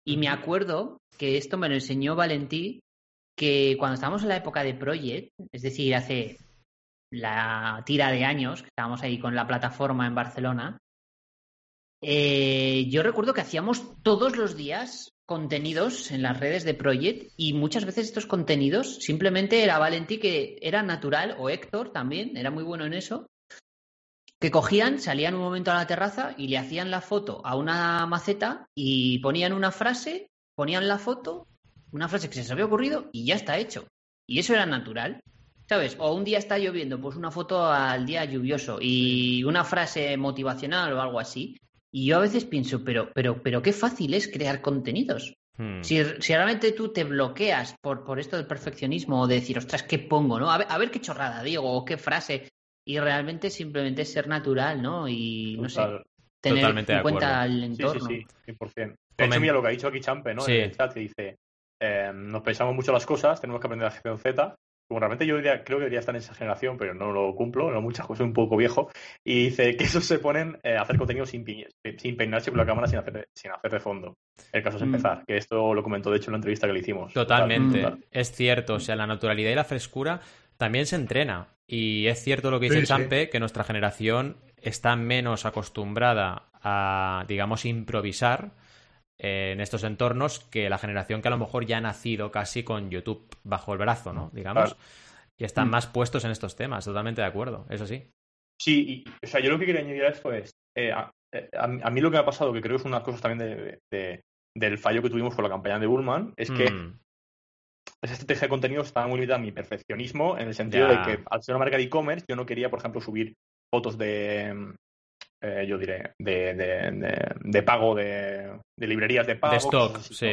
Y me acuerdo que esto me lo enseñó Valentí, que cuando estábamos en la época de Project, es decir, hace la tira de años, que estábamos ahí con la plataforma en Barcelona, eh, yo recuerdo que hacíamos todos los días contenidos en las redes de Project y muchas veces estos contenidos simplemente era Valentí que era natural o Héctor también, era muy bueno en eso, que cogían, salían un momento a la terraza y le hacían la foto a una maceta y ponían una frase, ponían la foto, una frase que se les había ocurrido y ya está hecho. Y eso era natural. ¿Sabes? O un día está lloviendo, pues una foto al día lluvioso y una frase motivacional o algo así. Y yo a veces pienso, pero, pero, pero qué fácil es crear contenidos. Hmm. Si, si realmente tú te bloqueas por, por esto del perfeccionismo o de decir, ostras, ¿qué pongo? ¿no? A ver, a ver qué chorrada digo o qué frase. Y realmente simplemente ser natural, ¿no? Y no sé, tener Totalmente en cuenta el Sí, sí, entorno. sí, 100%. De hecho, mira lo que ha dicho aquí Champe, ¿no? Sí. En el chat que dice, eh, nos pensamos mucho las cosas, tenemos que aprender la gestión Z. Como realmente yo diría- creo que debería estar en esa generación, pero no lo cumplo, no muchas cosas, soy un poco viejo. Y dice que esos se ponen eh, a hacer contenido sin, pi- sin peinarse con la cámara, sin hacer, sin hacer de fondo. El caso es Mm. empezar, que esto lo comentó de hecho en la entrevista que le hicimos. Totalmente, Total, total. es cierto. O sea, la naturalidad y la frescura también se entrena. Y es cierto lo que dice Sí, que nuestra generación está menos acostumbrada a, digamos, improvisar en estos entornos que la generación que a lo mejor ya ha nacido casi con YouTube bajo el brazo, ¿no? Digamos. Claro. Y están Mm. más puestos en estos temas, totalmente de acuerdo, eso sí. Sí, y, o sea, yo lo que quería añadir a esto es, eh, a, eh, a mí- a mí lo que me ha pasado, que creo que es una de las cosas también de, de- del fallo que tuvimos con la campaña de Bullman, es que Mm, esa estrategia de contenido estaba muy limitada a mi perfeccionismo, en el sentido Ya. de que al ser una marca de e-commerce, yo no quería, por ejemplo, subir fotos de, eh, yo diré, de, de, de- de pago, de, de librerías de pago. de stock, sí.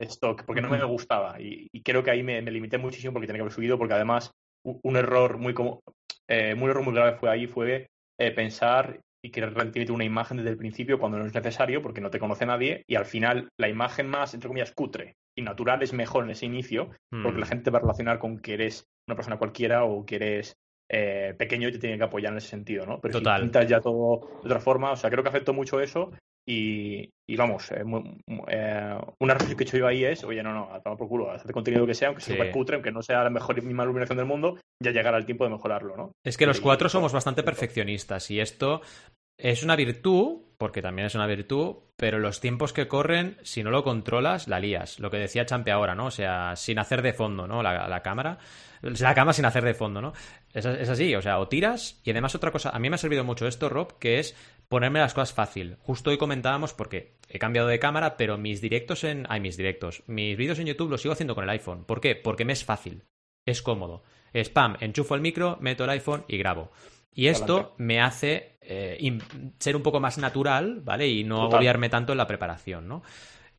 stock, porque no me gustaba. Y, y creo que ahí me, me limité muchísimo porque tenía que haber subido, porque además un error muy como eh, un error muy grave fue ahí, fue eh, pensar y querer transmitir una imagen desde el principio cuando no es necesario porque no te conoce nadie y al final la imagen más, entre comillas, cutre y natural es mejor en ese inicio porque Mm. la gente te va a relacionar con que eres una persona cualquiera o que eres eh, pequeño y te tiene que apoyar en ese sentido, ¿no? Pero Total. si pintas ya todo de otra forma, o sea, creo que afectó mucho eso y, y vamos, eh, mu- mu- eh, una reflexión que he hecho yo ahí es, oye, no, no, a tomar por culo, hacer contenido que sea, aunque sea Sí. cutre, aunque no sea la mejor y misma iluminación del mundo, ya llegará el tiempo de mejorarlo, ¿no? Es que los cuatro somos bastante perfeccionistas y esto es una virtud, porque también es una virtud, pero los tiempos que corren, si no lo controlas, la lías. Lo que decía Champe ahora, ¿no? O sea, sin hacer de fondo, ¿no? La, la cámara. La cama sin hacer de fondo, ¿no? Es, es así, o sea, o tiras. Y además otra cosa, a mí me ha servido mucho esto, Rob, que es ponerme las cosas fácil. Justo hoy comentábamos, porque he cambiado de cámara, pero mis directos en... Ay, mis directos. Mis vídeos en YouTube los sigo haciendo con el iPhone. ¿Por qué? Porque me es fácil. Es cómodo. Spam, enchufo el micro, meto el iPhone y grabo. Y esto Adelante. me hace eh, ser un poco más natural, ¿vale? Y no Total. agobiarme tanto en la preparación, ¿no?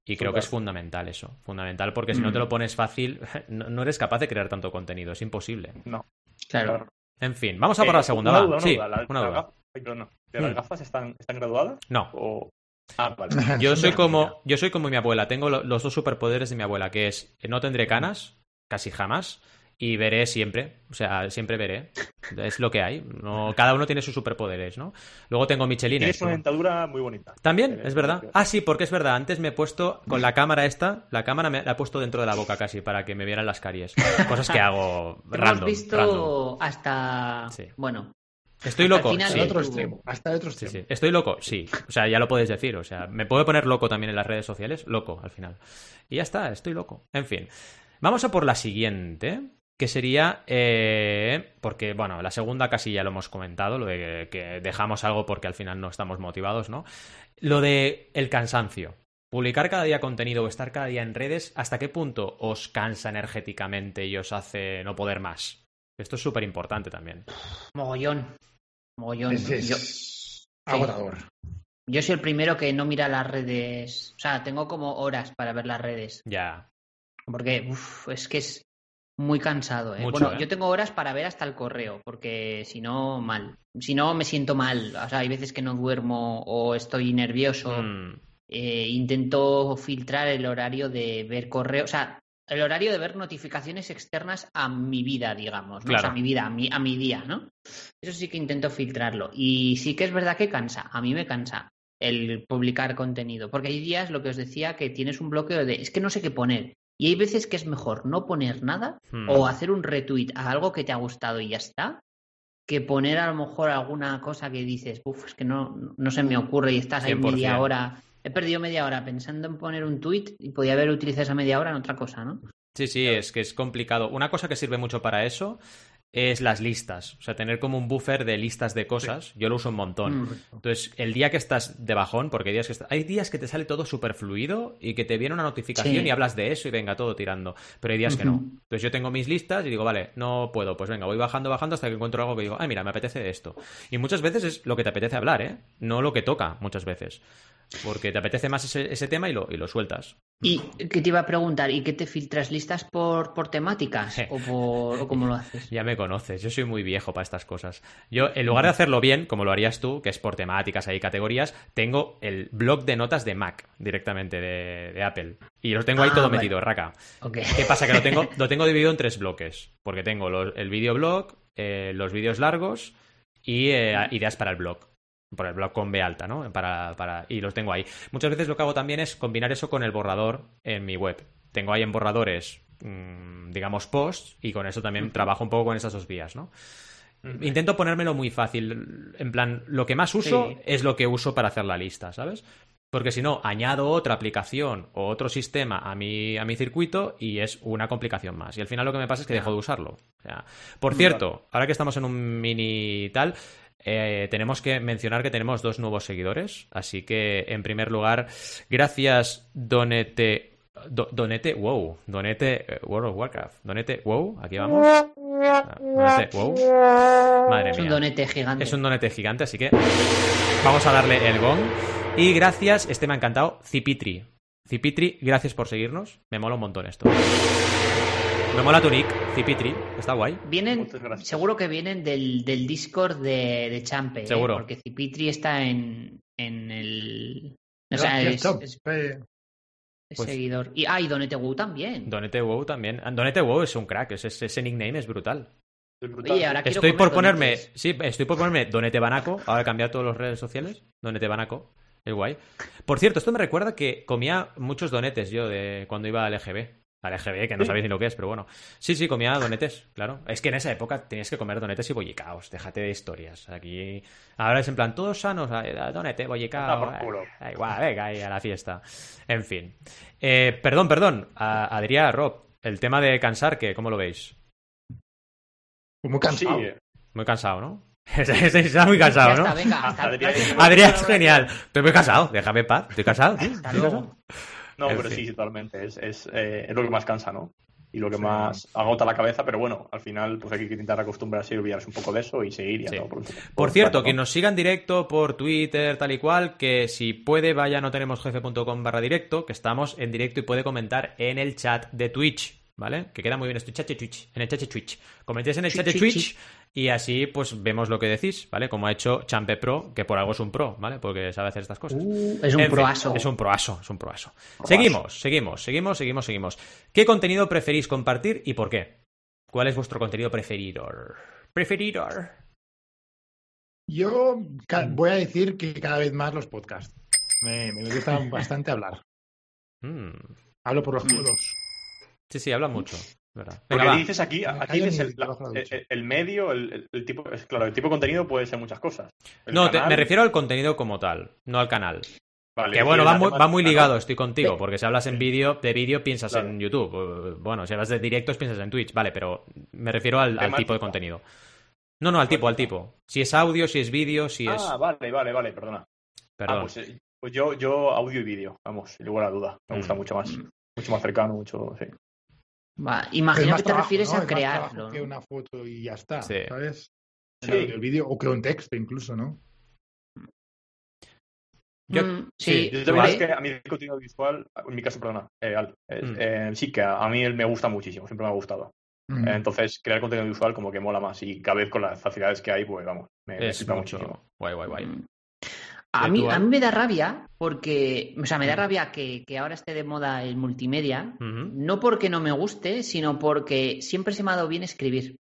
Y creo que es fundamental eso. Fundamental porque si no Mm. te lo pones fácil, no, no eres capaz de crear tanto contenido. Es imposible. No, Claro. En fin, vamos a por Eh, la segunda. Una duda, una sí, duda. La- una duda. gaf- ay, perdona. ¿De ¿Las Mm. gafas están, están graduadas? No. O... Ah, vale. Yo soy como, yo soy como mi abuela. Tengo lo- los dos superpoderes de mi abuela, que es eh, no tendré canas, casi jamás, y veré siempre, o sea, siempre veré. Es lo que hay. No, cada uno tiene sus superpoderes, ¿no? Luego tengo Michelin. Tienes una dentadura muy bonita. También, es verdad. Ah, sí, porque es verdad. Antes me he puesto con la cámara esta, la cámara me la he puesto dentro de la boca casi para que me vieran las caries. Cosas que hago random. Hemos visto hasta. Bueno, Estoy loco. Hasta sí. otro extremo. Hasta el otro Sí, extremo. sí. Estoy loco, sí. O sea, ya lo puedes decir. O sea, me puedo poner loco también en las redes sociales. Loco, al final. Y ya está, estoy loco. En fin. Vamos a por la siguiente. Que sería. eh, porque, bueno, la segunda casi ya lo hemos comentado. Lo de que dejamos algo porque al final no estamos motivados, ¿no? Lo de el cansancio. Publicar cada día contenido o estar cada día en redes, ¿hasta qué punto os cansa energéticamente y os hace no poder más? Esto es súper importante también. mogollón. Mogollón. Es, es Yo, agotador. yo soy el primero que no mira las redes. O sea, tengo como horas para ver las redes. Ya. Porque uf, es que es muy cansado. ¿eh? Mucho, bueno, ¿eh? yo tengo horas para ver hasta el correo, porque si no, mal. Si no, me siento mal. O sea, hay veces que no duermo o estoy nervioso. Mm, Eh, intento filtrar el horario de ver correo. O sea, el horario de ver notificaciones externas a mi vida, digamos. ¿no? O sea, a mi vida, a mi, a mi día, ¿no? Eso sí que intento filtrarlo. Y sí que es verdad que cansa. A mí me cansa el publicar contenido. Porque hay días, lo que os decía, que tienes un bloqueo de es que no sé qué poner. Y hay veces que es mejor no poner nada Hmm. o hacer un retweet a algo que te ha gustado y ya está, que poner a lo mejor alguna cosa que dices, uff, es que no, no se me ocurre y estás ahí 100%. media hora. He perdido media hora pensando en poner un tweet y podía haber utilizado esa media hora en otra cosa, ¿no? Sí, sí, es que es complicado. Una cosa que sirve mucho para eso es las listas. O sea, tener como un buffer de listas de cosas. Yo lo uso un montón. Mm. Entonces, el día que estás de bajón, porque hay días que, está- hay días que te sale todo súper fluido y que te viene una notificación Sí. y hablas de eso y venga todo tirando. Pero hay días que no. Entonces, yo tengo mis listas y digo, vale, no puedo. Pues venga, voy bajando, bajando hasta que encuentro algo que digo, ay, mira, me apetece esto. Y muchas veces es lo que te apetece hablar, ¿eh? No lo que toca, muchas veces. Porque te apetece más ese, ese tema y lo, y lo sueltas. Y que te iba a preguntar, ¿y qué te filtras listas por, por temáticas? ¿O, por, ¿O cómo lo haces? Ya me conoces, yo soy muy viejo para estas cosas. Yo, en lugar de hacerlo bien, como lo harías tú, que es por temáticas, hay categorías, tengo el blog de notas de Mac directamente, de, de Apple. Y lo tengo ahí Ah, todo vale. metido, raca. ¿Qué pasa? Que lo tengo, lo tengo dividido en tres bloques. Porque tengo los- el videoblog, eh, los vídeos largos y eh, ideas para el blog. Por el blog con B alta, ¿no? Para, para, y los tengo ahí. Muchas veces lo que hago también es combinar eso con el borrador en mi web. Tengo ahí en borradores, mm, digamos, posts, y con eso también trabajo un poco con esas dos vías, ¿no? Intento ponérmelo muy fácil. En plan, lo que más uso Sí. es lo que uso para hacer la lista, ¿sabes? Porque si no, añado otra aplicación o otro sistema a mi, a mi circuito y es una complicación más. Y al final lo que me pasa es que dejo de usarlo. O sea, por cierto, ahora que estamos en un mini tal, eh, tenemos que mencionar que tenemos dos nuevos seguidores. Así que, en primer lugar, gracias, Donete. Do- Donete, wow. Donete eh, World of Warcraft. Donete, wow. Aquí vamos. Ah, Donete, wow. Madre Es un donete gigante. Es un donete gigante, así que vamos a darle el gong. Y gracias, este me ha encantado, Cipitri. Cipitri, gracias por seguirnos. Me mola un montón esto. Me mola tu nick, Cipitri. Está guay. Vienen, seguro que vienen del, del Discord de, de Champe. ¿eh? Seguro. Porque Cipitri está en, en el. O sea, es, es- Eh, es Pues- seguidor. Y, ah, y Donete Wu también. Donete WoW también. Donete WoW es un crack, ese, ese nickname es brutal. Oye, ahora Estoy por ponerme, donetes. sí, estoy por ponerme Donete Banaco, ahora he cambiado todas las redes sociales, Donete Banaco, es guay. Por cierto, esto me recuerda que comía muchos donetes yo de cuando iba al EGB. Al EGB, que no Sí. sabéis ni lo que es, pero bueno. Sí, sí, comía donetes, claro. Es que en esa época tenías que comer donetes y bollicaos, déjate de historias. Aquí, ahora es en plan, todos sanos, donete, bollicao. Anda por culo. eh, Da igual, venga, ahí a la fiesta. En fin. Eh, perdón, perdón, a- Adrián, Rob, el tema de cansar, ¿qué? ¿Cómo lo veis? Muy cansado. eh, Muy cansado, ¿no? Está muy cansado, ya ¿no? venga, hasta Adrián. Adrián es genial. Estoy muy cansado. Déjame en paz. Estoy cansado, tío. Hasta Estoy cansado. No, pero sí, totalmente. Es, es, eh, es lo que más cansa, ¿no? Y lo que Sí. más agota la cabeza, pero bueno, al final pues hay que intentar acostumbrarse y olvidarse un poco de eso y seguir y a Sí. todo por, Por cierto, ¿no? quien nos siga en directo por Twitter, tal y cual, que si puede vaya no tenemos jefe.com barra directo, que estamos en directo y puede comentar en el chat de Twitch, ¿vale? Que queda muy bien esto, chat de Twitch, en el chat de Twitch. Comentéis en el chat de Twitch, y así pues vemos lo que decís, ¿vale? Como ha hecho Champe Pro, que por algo es un pro, ¿vale? Porque sabe hacer estas cosas. Uh, es un En fin, proaso. es un proaso, es un proaso. Seguimos, seguimos, seguimos, seguimos, seguimos. ¿Qué contenido preferís compartir y por qué? ¿Cuál es vuestro contenido preferido? Preferido. Yo voy a decir que cada vez más los podcasts. Me, me gusta bastante hablar. Mm. Hablo por los codos. Sí, sí, habla mucho. ¿verdad? Porque va. dices aquí, aquí dices el, medio, el, tipo, es claro, el tipo de contenido puede ser muchas cosas. El No, te- me refiero al contenido como tal, no al canal. vale, Que bueno, va muy, va muy ligado, estoy contigo, porque si hablas en vídeo, de vídeo piensas Claro. en YouTube. Bueno, si hablas de directos piensas en Twitch, vale, pero me refiero al, tipo de contenido. No, no, al tipo, al tipo. Si es audio, si es vídeo, si es... Ah, vale, vale, vale, perdona. Perdón. Ah, pues, eh, pues yo, yo audio y vídeo, vamos, sin lugar a duda. Me gusta Mm. mucho más, mucho más cercano, mucho, sí. Va, imagino que te trabajo, refieres ¿no? a crearlo. que una foto y ya está, Sí. ¿sabes? Sí. El, vídeo o que un texto incluso, ¿no? Yo- Mm, sí, sí, Yo también vale. es que a mí el contenido visual, en mi caso, perdona, eh, Al, eh, Mm. eh, sí que a, a mí él me gusta muchísimo, siempre me ha gustado. Mm. Eh, Entonces, crear contenido visual como que mola más y cada vez con las facilidades que hay, pues vamos, me, me es flipa mucho... muchísimo. Guay, guay, guay. A ¿Y mí, a mí me da rabia porque, o sea, me da Mm. rabia que, que ahora esté de moda el multimedia, no porque no me guste, sino porque siempre se me ha dado bien escribir.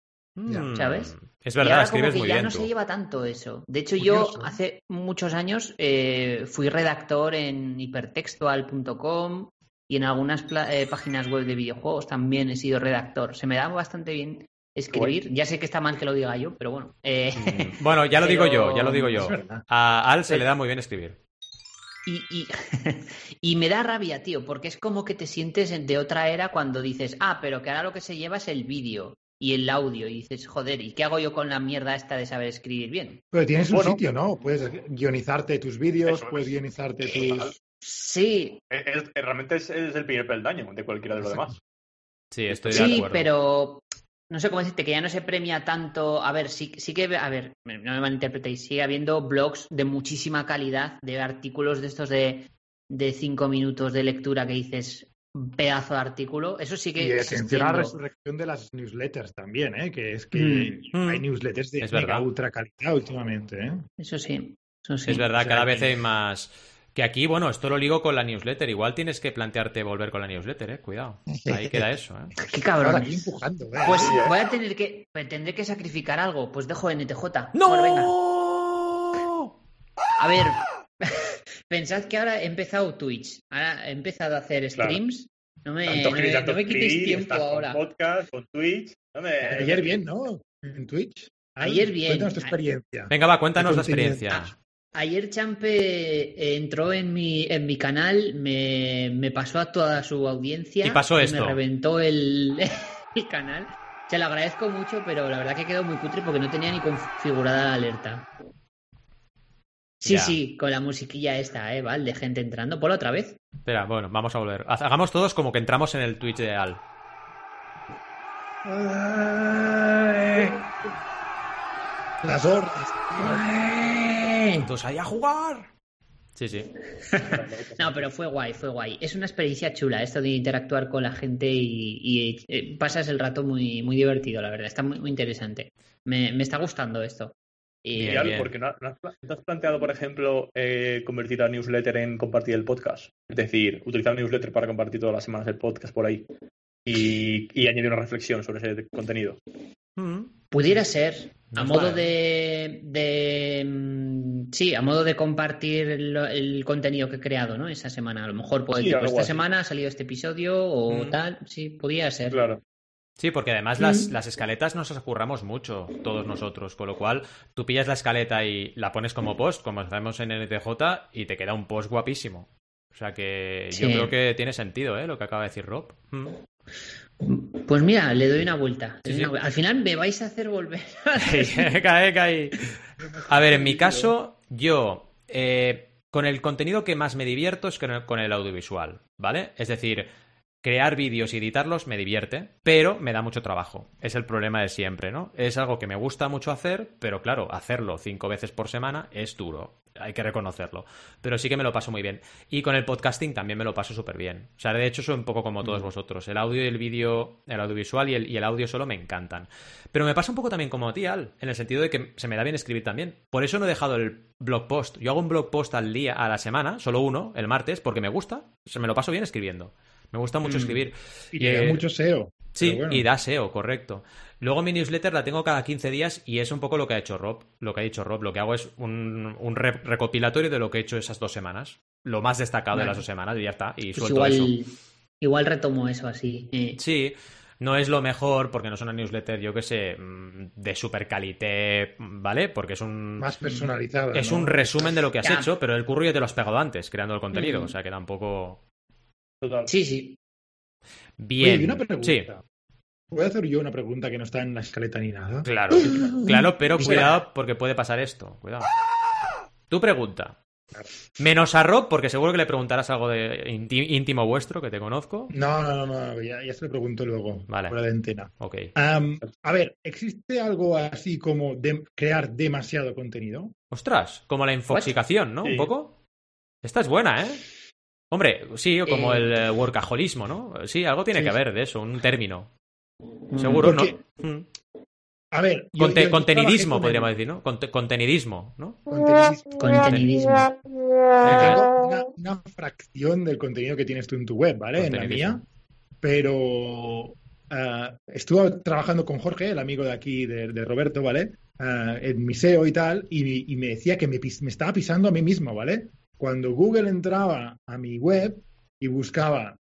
¿sabes? Es y verdad, ahora como escribes que muy ya bien no tú. se lleva tanto eso. De hecho, Curioso, yo hace muchos años eh, fui redactor en hipertextual.com y en algunas eh, páginas web de videojuegos también he sido redactor. Se me da bastante bien escribir. Ya sé que está mal que lo diga yo, pero bueno. eh, Mm, Bueno, ya lo digo yo, ya lo digo yo. A Al se le da muy bien escribir. Y, y, y me da rabia, tío, porque es como que te sientes en- de otra era cuando dices, ah, pero que ahora lo que se lleva es el vídeo y el audio. Y dices, joder, ¿y qué hago yo con la mierda esta de saber escribir bien? Pero tienes un Bueno. sitio, ¿no? Puedes guionizarte tus vídeos, es. puedes guionizarte Total. tus... Sí, Es- es- realmente es, es el primer peldaño de cualquiera de los demás. Sí, estoy de sí, acuerdo. pero no sé cómo decirte, que ya no se premia tanto. A ver, sí, sí que, a ver, no me malinterpretéis, sigue habiendo blogs de muchísima calidad, de artículos de estos de, de cinco minutos de lectura que dices, pedazo de artículo. Eso sí que. Y a la existiendo. resurrección de las newsletters también, ¿eh? Que es que Mm. hay newsletters de Es mega verdad. ultra calidad últimamente, ¿eh? Eso sí, eso sí. Es verdad, O sea, cada que- vez hay más. Que aquí, bueno, esto lo ligo con la newsletter. Igual tienes que plantearte volver con la newsletter, eh. Cuidado. Ahí queda eso, eh. Qué Ahora cabrón. aquí empujando, ¿eh? Pues ¿eh? voy a tener que. tendré que sacrificar algo. Pues dejo NTJ. Bueno, venga. ¡No! A ver, pensad que ahora he empezado Twitch, ahora he empezado a hacer Claro. streams. No me, Tanto no me- tanto no me quitéis escribir, tiempo estás con ahora. podcast, con Twitch. No me- Ayer bien, ¿no? En Twitch. Ayer bien. Cuéntanos tu experiencia. Venga, va, cuéntanos la experiencia. Ayer Champe eh, entró en mi, en mi canal, me, me pasó a toda su audiencia. Y pasó Me esto. reventó el, el canal. Se lo agradezco mucho, pero la verdad que quedó muy cutre porque no tenía ni configurada la alerta. Sí, Ya. sí, con la musiquilla esta, ¿eh? ¿Vale? De gente entrando. Por otra vez. Espera, bueno, vamos a volver. Hagamos todos como que entramos en el Twitch de Al. Las órdenes. Todos ahí a jugar. Sí, sí. No, pero fue guay, fue guay. Es una experiencia chula esto de interactuar con la gente y, y, eh, pasas el rato muy, muy divertido, la verdad. Está muy, muy interesante. Me, me está gustando esto. Y, Bien, porque no, no has, pla- ¿no has planteado, por ejemplo, eh, convertir la newsletter en compartir el podcast. Es decir, utilizar la newsletter para compartir todas las semanas el podcast por ahí. Y, y añadir una reflexión sobre ese contenido. Mm. Pudiera ser, a modo de, de, mm, Sí, a modo de compartir el, el contenido que he creado, ¿no? Esa semana. A lo mejor, pues, Sí, tipo, esta así. semana ha salido este episodio o Mm. tal. Sí, podría ser. Claro. Sí, porque además las, Mm. las escaletas nos las curramos mucho, todos nosotros, con lo cual tú pillas la escaleta y la pones como post, como hacemos en NTJ, y te queda un post guapísimo. O sea que yo creo que tiene sentido, ¿eh? Lo que acaba de decir Rob. Mm. Pues mira, le doy una vuelta. Sí, sí. Al final me vais a hacer volver. cae, cae. A ver, en mi caso, yo eh, con el contenido que más me divierto es con el, con el audiovisual, ¿vale? Es decir, crear vídeos y editarlos me divierte, pero me da mucho trabajo. Es el problema de siempre, ¿no? Es algo que me gusta mucho hacer, pero claro, hacerlo cinco veces por semana es duro. Hay que reconocerlo. Pero sí que me lo paso muy bien. Y con el podcasting también me lo paso súper bien. O sea, de hecho, soy un poco como todos vosotros. El audio y el vídeo, el audiovisual y el, y el audio solo me encantan. Pero me pasa un poco también como a ti, Al, en el sentido de que se me da bien escribir también. Por eso no he dejado el blog post. Yo hago un blog post al día, a la semana, solo uno, el martes, porque me gusta. Se me lo paso bien escribiendo. Me gusta mucho Mm. escribir. Y llega Eh, mucho SEO. Sí, bueno. y da SEO, correcto. Luego mi newsletter la tengo cada 15 días y es un poco lo que ha hecho Rob. Lo que ha dicho Rob. Lo que hago es un, un re- recopilatorio de lo que he hecho esas dos semanas. Lo más destacado de las dos semanas y ya está. Y Pues suelto eso. igual, igual retomo eso así. eh. Sí, no es lo mejor porque no es una newsletter, yo que sé, mm, de super calité, ¿vale? Porque es un... Más personalizada. Es ¿no? un resumen de lo que has Ya. hecho, pero el curro ya te lo has pegado antes, creando el contenido. Mm. O sea que tampoco... Total. Sí, sí. Bien. Oye, una pregunta. Sí, ¿Puedo hacer yo una pregunta que no está en la escaleta ni nada? claro. Claro, pero cuidado porque puede pasar esto. Cuidado. Tu pregunta. Menos a Rob, porque seguro que le preguntarás algo de íntimo vuestro, que te conozco. No, no, no, no, ya, ya se lo pregunto luego, Vale. fuera de antena. Ok. A ver, ¿existe algo así como de- crear demasiado contenido? Ostras, como la infoxicación, ¿no? Sí. Un poco. Esta es buena, ¿eh? Hombre, sí, como Eh. el eh, workaholismo, ¿no? Sí, algo tiene Sí, que haber de eso, un término. Mm. Seguro, Porque- ¿no? Mm. A ver, yo- Conte- yo- yo contenidismo, con podríamos el- decir, ¿no? Conte- contenidismo, ¿no? contenidismo. Contenidismo. Tengo una, una fracción del contenido que tienes tú en tu web, ¿vale? En la mía. Pero estuve trabajando con Jorge, el amigo de aquí, de, de Roberto, ¿vale? Ah, en mi SEO y tal, y, y me decía que me, me estaba pisando a mí mismo, ¿vale? Cuando Google entraba a mi web y buscaba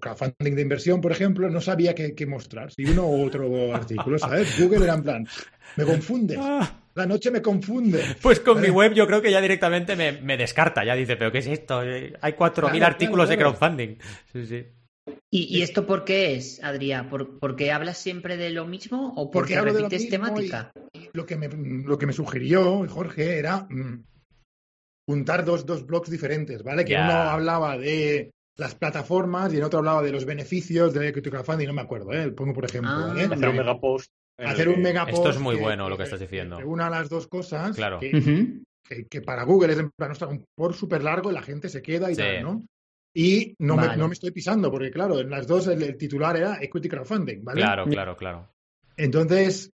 crowdfunding de inversión, por ejemplo, no sabía qué, qué mostrar, si uno u otro artículo, ¿sabes? Google era en plan, me confundes, la noche me confunde. Pues con mi web yo creo que ya directamente me, me descarta, ya dice, pero ¿qué es esto? Hay 4.000 Claro, artículos claro, de crowdfunding. Sí, sí. ¿Y, y esto por qué es, Adrián? ¿Por, ¿Porque hablas siempre de lo mismo o porque, Porque repites temática? lo que me, lo que me sugirió Jorge era mm, juntar dos, dos blogs diferentes, ¿vale? Que uno hablaba de las plataformas y el otro hablaba de los beneficios de equity crowdfunding, no me acuerdo, ¿eh? Pongo por ejemplo, Ah, ¿vale? Hacer un Vale. megapost. Hacer un mega Esto es post muy que- bueno lo que estás diciendo. que una las dos cosas Claro. que, Ujú. que- que para Google es en plan, ostras, un por súper largo y la gente se queda y Sí. tal, ¿no? Y no, me, no me estoy pisando, porque claro, en las dos el, el titular era equity crowdfunding, ¿vale? Claro, claro, claro. Entonces,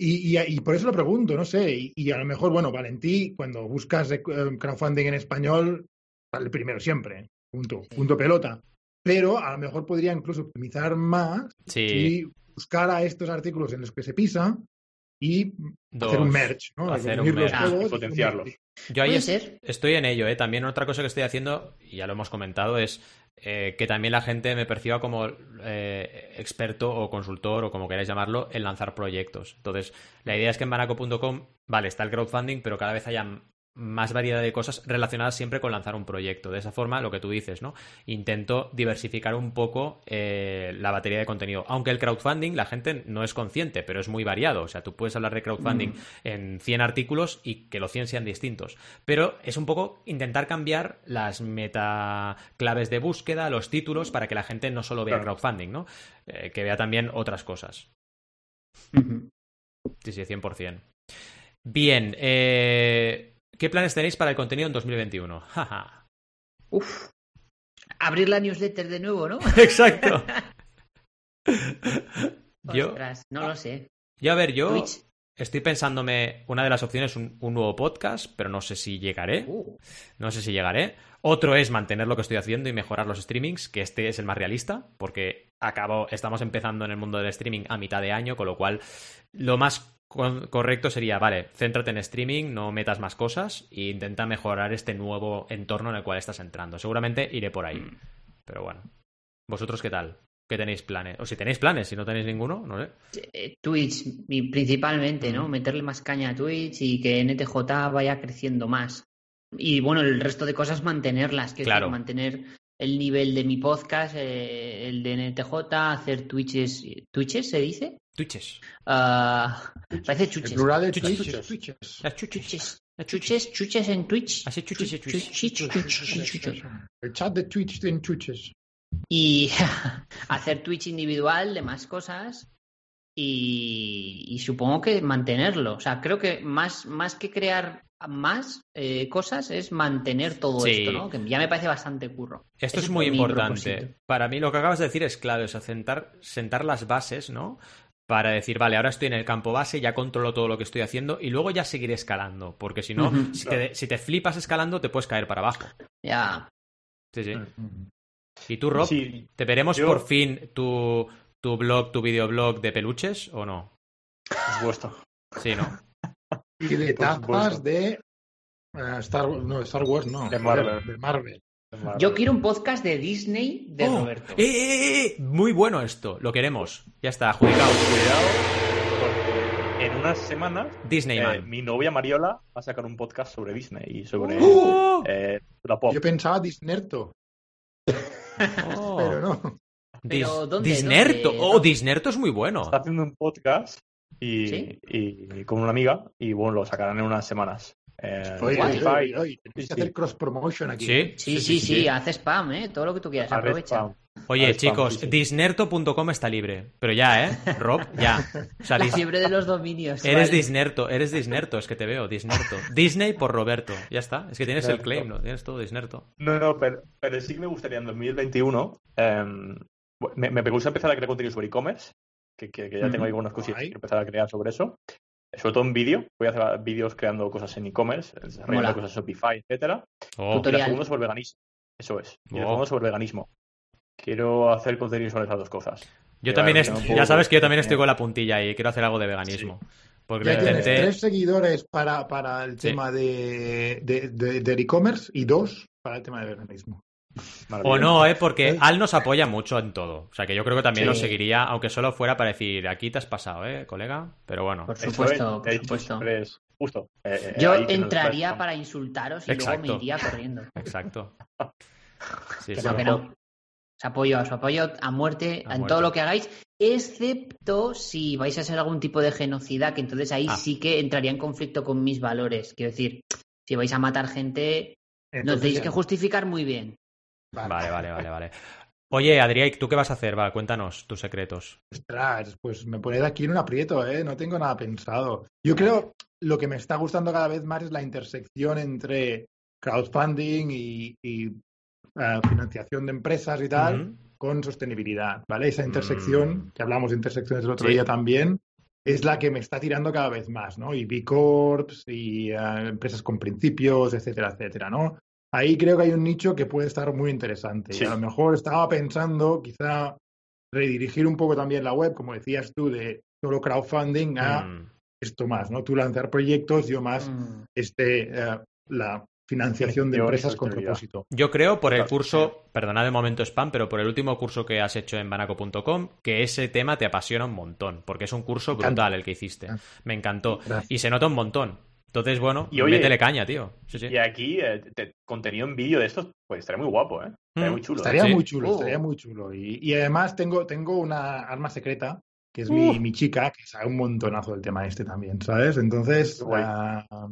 y, y- y por eso lo pregunto, no sé, y, y a lo mejor, bueno, Valentí, cuando buscas eh, crowdfunding en español, sale primero siempre, punto, punto pelota. Pero a lo mejor podría incluso optimizar más Sí. y buscar a estos artículos en los que se pisa y hacer Dos. un merch, ¿no? Hacer un Unirlos merch. todos Y potenciarlos. Yo ahí es- estoy en ello, ¿eh? También otra cosa que estoy haciendo, y ya lo hemos comentado, es eh, que también la gente me perciba como eh, experto o consultor o como queráis llamarlo en lanzar proyectos. Entonces, la idea es que en banaco.com, vale, está el crowdfunding, pero cada vez haya más variedad de cosas relacionadas siempre con lanzar un proyecto. De esa forma, lo que tú dices, ¿no? Intento diversificar un poco eh, la batería de contenido. Aunque el crowdfunding, la gente no es consciente, pero es muy variado. O sea, tú puedes hablar de crowdfunding en 100 artículos y que los 100 sean distintos. Pero es un poco intentar cambiar las meta claves de búsqueda, los títulos, para que la gente no solo vea Claro. crowdfunding, ¿no? Eh, que vea también otras cosas. Ujú. Sí, sí, 100%. Bien, eh, ¿qué planes tenéis para el contenido en 2021? Jaja. Uf. Abrir la newsletter de nuevo, ¿no? Exacto. yo, Ostras, no lo sé. yo, a ver, yo Twitch. estoy pensándome, una de las opciones, un, un nuevo podcast, pero no sé si llegaré. Uh, No sé si llegaré. Otro es mantener lo que estoy haciendo y mejorar los streamings, que este es el más realista, porque acabo, estamos empezando en el mundo del streaming a mitad de año, con lo cual lo más correcto sería, vale, céntrate en streaming, no metas más cosas e intenta mejorar este nuevo entorno en el cual estás entrando. Seguramente iré por ahí. Pero bueno. ¿Vosotros qué tal? ¿Qué tenéis planes? O si tenéis planes, si no tenéis ninguno, no sé. eh, Twitch, principalmente, ¿no? Mm. Meterle más caña a Twitch y que NTJ vaya creciendo más. Y bueno, el resto de cosas mantenerlas, que es Claro. decir, mantener el nivel de mi podcast, eh, el de NTJ, hacer Twitches, ¿Twitches se dice? Twitches. Ah, parece El chuches. plural de Chuches. Twitch es Twitches. Las chuches. Chuches. Chuches, chuches en Twitch. Así chuches y chuches. Chuch- chuch- chuch- chuch- chuch. El chat de Twitch en Twitches. y hacer Twitch individual de más cosas y, y supongo que mantenerlo. O sea, creo que más, más que crear más eh, cosas es mantener todo Sí. esto, ¿no? Que ya me parece bastante curro. Esto Ese es muy importante. propósito. Para mí lo que acabas de decir es clave, o sea, sentar, sentar las bases, ¿no? Para decir, vale, ahora estoy en el campo base, ya controlo todo lo que estoy haciendo y luego ya seguiré escalando, porque si no, si, te, si te flipas escalando, te puedes caer para abajo. Ya. Sí, sí. ¿Y tú, Rob? Sí, ¿Te veremos Yo- por fin tu, tu blog, tu videoblog de peluches o no? Por supuesto. Sí, ¿no? Y de tapas de eh, Star, no, Star Wars, no. De Marvel. De Marvel. Yo quiero un podcast de Disney de Oh, Roberto. ¡Eh, eh, eh! Muy bueno esto, lo queremos. Ya está, adjudicado. Cuidado, porque en unas semanas Disney eh, Man. mi novia Mariola va a sacar un podcast sobre Disney y sobre ¡Oh! eh, la pop. Yo pensaba Disnerto, Oh. pero no. Dis- Pero, ¿dónde? Disnerto. ¿Dónde? Oh, Disnerto es muy bueno. Está haciendo un podcast y, ¿Sí? y con una amiga y bueno, lo sacarán en unas semanas. Eh, Oye, oye, oye, oye, tenéis Sí, que sí. hacer cross promotion aquí. Sí. Sí, sí, sí, hace spam, ¿eh? Todo lo que tú quieras, aprovecha. Oye, chicos, sí, sí. disnerto.com está libre. Pero ya, ¿eh? Rob, ya. O sea, La dis- fiebre de los dominios. Eres vale. Disnerto, eres Disnerto, es que te veo, Disnerto. Disney por Roberto, ya está. Es que tienes el claim, ¿no? Tienes todo Disnerto. No, no, pero, pero sí que me gustaría en 2021. em, me, me gusta empezar a crear contenido sobre e-commerce, que, que- que ya tengo ahí algunas cosillas Guay. que empezar a crear sobre eso. Sobre todo en vídeo. Voy a hacer vídeos creando cosas en e-commerce, desarrollando Mola. cosas en Shopify, etcétera. Oh, Y la segunda sobre veganismo. Eso es. Y la Oh. segunda sobre veganismo. Quiero hacer contenido sobre esas dos cosas. yo Ya, también, est- un ya sabes que yo también estoy con la puntilla ahí, quiero hacer algo de veganismo. Porque Ya tienes intenté... tres seguidores para, para el Sí. tema de, de, de- del e-commerce y dos para el tema de veganismo. O no, ¿eh? Porque ¿Eh? Al nos apoya mucho en todo. O sea, que yo creo que también Sí. lo seguiría, aunque solo fuera para decir, aquí te has pasado, ¿eh, colega? Pero bueno. Por supuesto, es, por supuesto. justo. Eh, eh, Yo entraría para insultaros y luego Exacto. me iría corriendo. Exacto. Sí, Que sí. no, que no. Os apoyo, os apoyo a muerte A en muerte. todo lo que hagáis, excepto si vais a ser algún tipo de genocida, que entonces ahí Ah. sí que entraría en conflicto con mis valores. Quiero decir, si vais a matar gente, nos Entonces, tenéis que justificar muy bien. Vale, vale, vale, vale. Oye, Adrián, ¿tú qué vas a hacer? Va, cuéntanos tus secretos. Ostras, pues me ponéis aquí en un aprieto, ¿eh? No tengo nada pensado. Yo creo lo que me está gustando cada vez más es la intersección entre crowdfunding y, y, eh, financiación de empresas y tal con sostenibilidad, ¿vale? Esa intersección, Mm. que hablamos de intersecciones el otro Sí. día también, es la que me está tirando cada vez más, ¿no? Y B Corps y eh, empresas con principios, etcétera, etcétera, ¿no? Ahí creo que hay un nicho que puede estar muy interesante. Sí. Y a lo mejor estaba pensando quizá redirigir un poco también la web, como decías tú, de solo crowdfunding a Mm. esto más, ¿no? Tú lanzar proyectos, yo más Mm. este eh, la financiación de empresas con propósito. Yo creo por el curso, perdonad el momento spam, pero por el último curso que has hecho en banaco.com, que ese tema te apasiona un montón, porque es un curso brutal el que hiciste. Me encantó. Gracias. Y se nota un montón. Entonces, bueno, Y oye- métele caña, tío. Sí, sí. Y aquí, eh, te- contenido en vídeo de estos, pues estaría muy guapo, ¿eh? Estaría Mm. muy chulo. Estaría Sí. muy chulo, Oh. estaría muy chulo. Y, y además tengo, tengo una arma secreta, que es mi, Uh. mi chica, que sabe un montonazo del tema este también, ¿sabes? Entonces, ah,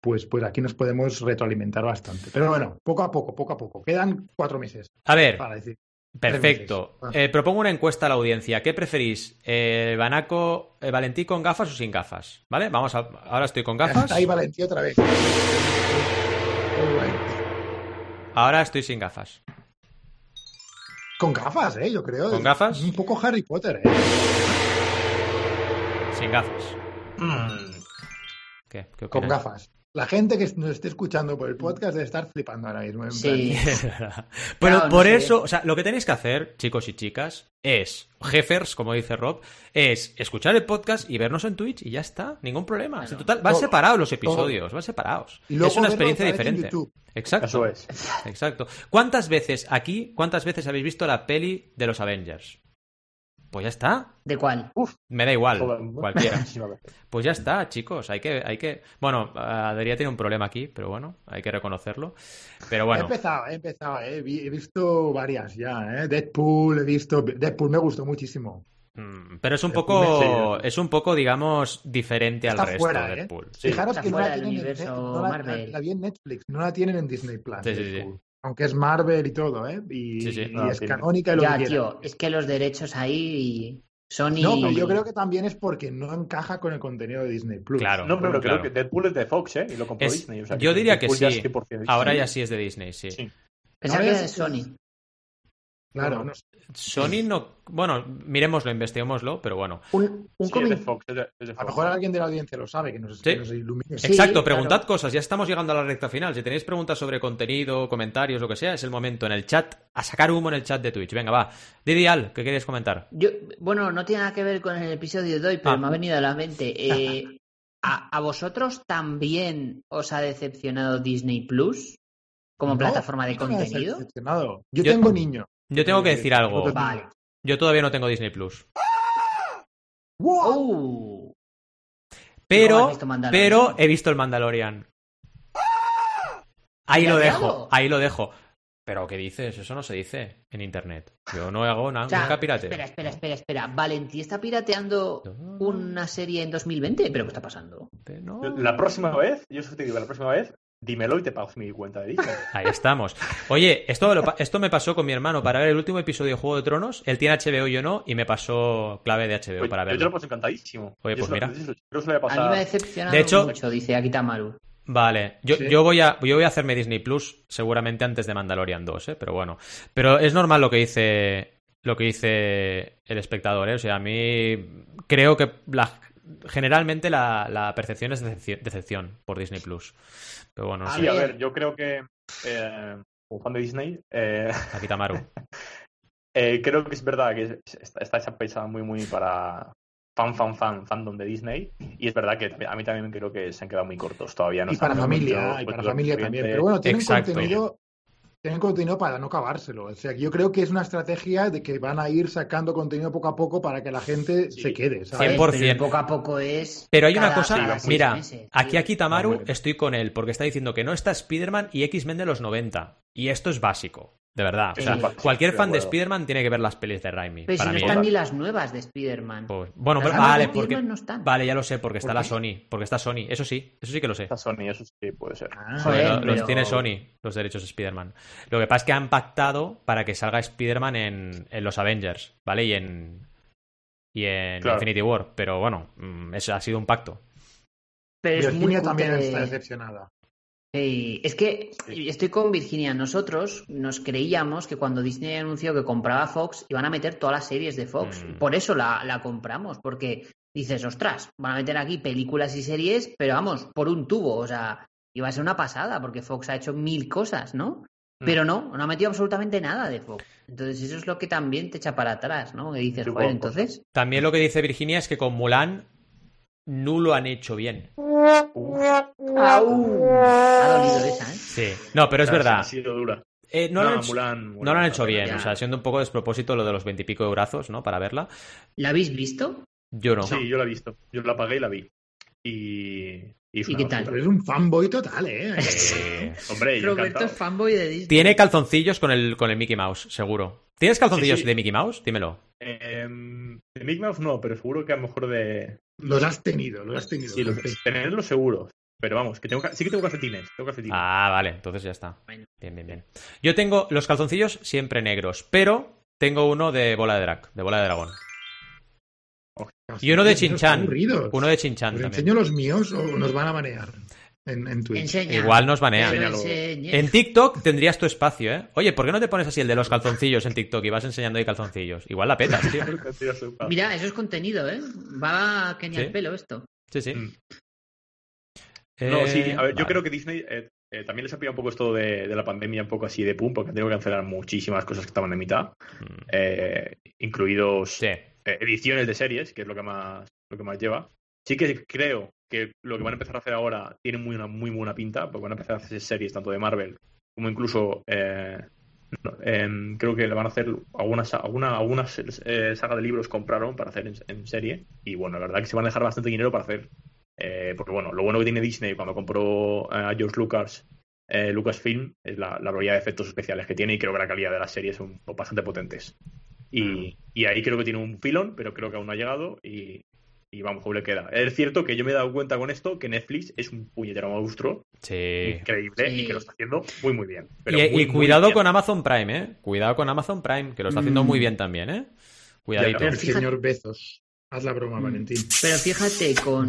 pues, pues aquí nos podemos retroalimentar bastante. Pero bueno, poco a poco, poco a poco. Quedan cuatro meses A ver, para decir. Perfecto. Meses. Eh, propongo una encuesta a la audiencia. ¿Qué preferís? Eh, ¿Banaco, eh, Valentí con gafas o sin gafas? ¿Vale? Vamos a... Ahora estoy con gafas. Ahí Valentía otra vez. Ahora estoy sin gafas. Con gafas, ¿eh? Yo creo. ¿Con gafas? Un poco Harry Potter, ¿eh? Sin gafas. Mm. ¿Qué? ¿Qué Con gafas. La gente que nos esté escuchando por el podcast debe estar flipando ahora mismo. en Sí. plan, Pero Claro, no por sé. eso, o sea, lo que tenéis que hacer, chicos y chicas, es, jefers, como dice Rob, es escuchar el podcast y vernos en Twitch y ya está, ningún problema. Total, van Todo. separados los episodios, van separados. Y luego es una experiencia diferente. YouTube. Exacto. Eso es. Exacto. ¿Cuántas veces aquí, cuántas veces habéis visto la peli de los Avengers? Pues ya está. ¿De cuál? Me da igual, Joder, cualquiera. Pues ya está, chicos. Hay que, hay que. Bueno, Adrián tiene un problema aquí, pero bueno, hay que reconocerlo. Pero bueno. He empezado, he empezado, eh. He visto varias ya, ¿eh? Deadpool, he visto. Deadpool me gustó muchísimo. Mm, Pero es un poco, es un poco, digamos, diferente al Está resto fuera, de ¿eh? Deadpool. Sí. Fijaros Está que no la del tienen en no la- Marvel. La, vi en Netflix, no la tienen en Disney Plus. Sí, sí, sí. Deadpool. Aunque es Marvel y todo, ¿eh? Y, Sí, sí. y No, es tiene- canónica y lo Ya, que tío, es que los derechos ahí Sony... No, pero yo creo que también es porque no encaja con el contenido de Disney Plus. Claro. No, pero claro. creo que Deadpool es de Fox, ¿eh? Y lo compró Es- Disney. o sea yo diría que Deadpool ya sí. es 100% Disney. Ahora ya sí es de Disney, sí. Sí. Pensaba que era de sí. Sony. Claro, no. Sony no. Bueno, miremoslo, investiguémoslo, pero bueno. Un, un Sí, es comi- de Fox. Es de, es de A lo mejor alguien de la audiencia lo sabe, que nos, Sí. que nos ilumine. Sí, Exacto, claro. preguntad cosas, ya estamos llegando a la recta final. Si tenéis preguntas sobre contenido, comentarios, lo que sea, es el momento en el chat, a sacar humo en el chat de Twitch. Venga, va. Didi Al, ¿qué queréis comentar? Yo, bueno, no tiene nada que ver con el episodio de hoy, pero Ah. me ha venido a la mente. Eh, ¿a, a vosotros también os ha decepcionado Disney Plus como No, plataforma de contenido? decepcionado. Yo, Yo- tengo niño. Yo tengo que Eh, decir algo. Vale. Yo todavía no tengo Disney Plus. ¡Wow! ¿No Pero, pero he visto el Mandalorian. Ahí lo dejo, ahí lo dejo. Pero ¿qué dices? Eso no se dice en internet. Yo no hago nada, O sea, nunca pirateo. Espera, espera, espera, espera. Valentí está pirateando una serie en 2020, pero ¿qué está pasando? No. La próxima vez, yo te digo, la próxima vez, dímelo y te pago mi cuenta de Disney. Ahí estamos. Oye, esto, lo esto me pasó con mi hermano para ver el último episodio de Juego de Tronos. Él tiene HBO y yo no, y me pasó clave de HBO Oye, para yo te lo verlo. paso encantadísimo. Oye, Yo pues mira. yo se lo- Creo que se lo voy a mí me ha decepcionado De hecho- mucho, dice Akitamaru. Vale, yo, Sí. yo voy a yo voy a hacerme Disney Plus seguramente antes de Mandalorian 2, ¿eh? pero bueno. Pero es normal lo que dice lo que dice el espectador, ¿eh? O sea, a mí creo que la, generalmente la, la percepción es decepción, decepción por Disney Plus. Pero bueno, no A sé, Sí, a ver. yo creo que, eh, como fan de Disney, eh, Akitamaru. eh, creo que es verdad que es- está, está hecha pensada muy, muy para fan, fan, fan, fandom de Disney. Y es verdad que a mí también creo que se han quedado muy cortos todavía. No y para familia, y vuelto para familia también. Pero bueno, tienen Exacto. contenido, tienen contenido para no acabárselo. O sea, que yo creo que es una estrategia de que van a ir sacando contenido poco a poco para que la gente Sí. se quede. ¿sabes? 100%. Pero poco a poco es. Pero hay una cosa, mira, meses, aquí tío. a Kitamaru Hombre. estoy con él, porque está diciendo que no está Spider-Man y X-Men de los 90. Y esto es básico, de verdad. O sea, sí, cualquier fan de. Spider-Man tiene que ver las pelis de Raimi. Pero si no mí. están ni las nuevas de Spider-Man. Pues, bueno, pero- vale, de porque, Spider-Man no están. vale, ya lo sé, porque está ¿Por la? Sony, porque está Sony, eso sí, eso sí que lo sé. Está Sony, eso sí puede ser. Ah, Joder, los pero- tiene Sony, los derechos de Spider-Man. Lo que pasa es que han pactado para que salga Spider-Man en, en los Avengers, ¿vale? Y en, y en Claro. Infinity War, pero bueno, mm, eso ha sido un pacto. Pero es muy también está decepcionada. Sí, es que estoy con Virginia. Nosotros nos creíamos que cuando Disney anunció que compraba Fox iban a meter todas las series de Fox. Mm. Por eso la, la compramos, porque dices, ostras, van a meter aquí películas y series, pero vamos, por un tubo. O sea, iba a ser una pasada, porque Fox ha hecho mil cosas, ¿no? Mm. Pero no, no ha metido absolutamente nada de Fox. Entonces eso es lo que también te echa para atrás, ¿no? Que dices, joder, bueno, entonces... También lo que dice Virginia es que con Mulan no lo han hecho bien. ¡Au! Ha dolido esa, ¿eh? Sí. No, pero es verdad. Ha sido dura. Eh, no, lo han hecho, Mulan- no Mulan lo han está hecho bien, ya. o sea, siendo un poco despropósito lo de los veintipico eurazos, ¿no? Para verla. ¿La habéis visto? Yo no. Sí, yo la he visto. Yo la pagué y la vi. Y. ¿Y, fue ¿Y qué tal? Pero basura. es un fanboy total, ¿eh? Eh, Hombre, yo Roberto encantado. es fanboy de Disney. Tiene calzoncillos con el, con el Mickey Mouse, seguro. ¿Tienes calzoncillos Sí, sí. de Mickey Mouse? Dímelo. Em, de Mickey Mouse no, pero seguro que a lo mejor de. Los has tenido, los has tenido. Sí, los, tenerlo seguro. Pero vamos, que tengo sí que tengo calcetines. Tengo calcetines. Ah, vale, entonces ya está. Bueno. Bien, bien, bien. Yo tengo los calzoncillos siempre negros, pero tengo uno de bola de drag, de bola de dragón. Y uno de Chinchan. Uno de Chinchan ¿Os enseño los míos o nos van a banear en, en Twitch? Enseña. Igual nos banean. En TikTok tendrías tu espacio, ¿eh? Oye, ¿por qué no te pones así el de los calzoncillos en TikTok y vas enseñando ahí calzoncillos? Igual la petas, tío. Mira, eso es contenido, ¿eh? Va que ni ¿Sí? al pelo esto. Sí, sí. Mm. No, sí, Eh, a ver, yo creo que Disney eh, eh, también les ha pillado un poco esto de, de la pandemia, un poco así de pum, porque han tenido que cancelar muchísimas cosas que estaban en mitad, Mm, eh, incluidos Sí. eh, ediciones de series, que es lo que más lo que más lleva. Sí que creo que lo que van a empezar a hacer ahora tiene muy una muy buena pinta, porque van a empezar a hacer series tanto de Marvel como incluso eh, em, creo que le van a hacer algunas alguna, algunas eh, saga de libros compraron para hacer en, en serie y bueno, la verdad que se van a dejar bastante dinero para hacer eh, porque bueno, lo bueno que tiene Disney cuando compró a George Lucas Lucasfilm es la, la variedad de efectos especiales que tiene y creo que la calidad de las series son bastante potentes. Y, y ahí creo que tiene un filón, pero creo que aún no ha llegado y, y vamos, le queda. Es cierto que yo me he dado cuenta con esto que Netflix es un puñetero monstruo Sí. increíble Sí. y que lo está haciendo muy, muy bien. Pero Y, muy, y muy cuidado bien. con Amazon Prime, ¿eh? Cuidado con Amazon Prime, que lo está haciendo Mm. muy bien también, ¿eh? Cuidadito. Ya, El Fíjate- señor Bezos. Haz la broma, Mm. Valentín. Pero fíjate con.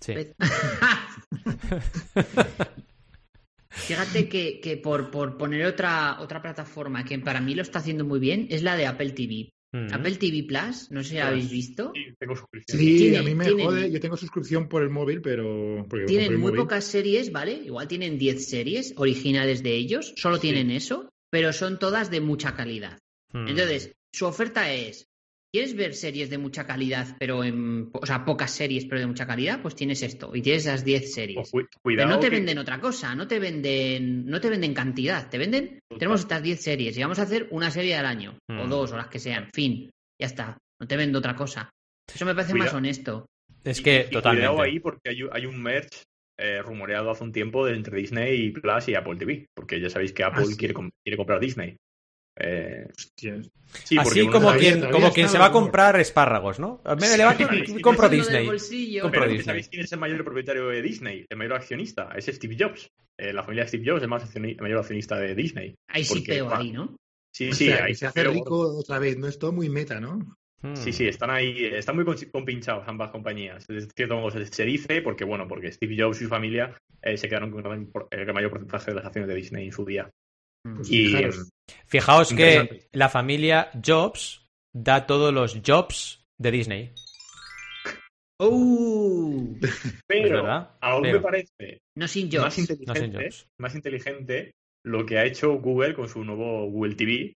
Sí. Be- Fíjate que, que por, por poner otra, otra plataforma que para mí lo está haciendo muy bien es la de Apple TV. Mm. Apple TV Plus, no sé si la habéis visto. Sí, tengo suscripción. Sí, Tiene- a mí me tienen- jode. Yo tengo suscripción por el móvil, pero. porque Tienen muy móvil. pocas series, ¿vale? Igual tienen 10 series originales de ellos, solo Sí. tienen eso, pero son todas de mucha calidad. Mm. Entonces, su oferta es, ¿quieres ver series de mucha calidad, pero en, o sea, pocas series, pero de mucha calidad? Pues tienes esto, y tienes las 10 O series. cu- Pero cuidado. no te que- venden otra cosa, no te venden, no te venden cantidad, te venden, Total. tenemos estas 10 series y vamos a hacer una serie al año, o Mm. dos, o las que sean, fin, ya está, no te vendo otra cosa. Eso me parece más honesto. Es y- que y totalmente. Cuidado ahí porque hay, hay un merge eh, rumoreado hace un tiempo de entre Disney Plus y Apple TV. Porque ya sabéis que Apple Ah, sí. quiere, com- quiere comprar Disney. Eh, sí, Así como quien, todavía como quien se va a comprar espárragos, ¿no? Me levanto y compro Disney. Compro Pero Disney. ¿sabéis quién es el mayor propietario de Disney? El mayor accionista. Es Steve Jobs. Eh, la familia de Steve Jobs es el, más accioni- el mayor accionista de Disney. Hay sí peo ahí, ¿no? Sí, O sí, sea, ahí se hace pero- rico otra vez, ¿no? Es todo muy meta, ¿no? Sí, sí, están ahí, están muy compinchados ambas compañías. Es cierto modo se, se dice porque, bueno, porque Steve Jobs y su familia eh, se quedaron con el mayor porcentaje de las acciones de Disney en su día. Pues Y fijaros. Fijaos que la familia Jobs da todos los jobs de Disney. ¡Uh! Pero aún pero- me parece No sin más inteligente, No sin Jobs. más inteligente lo que ha hecho Google con su nuevo Google TV,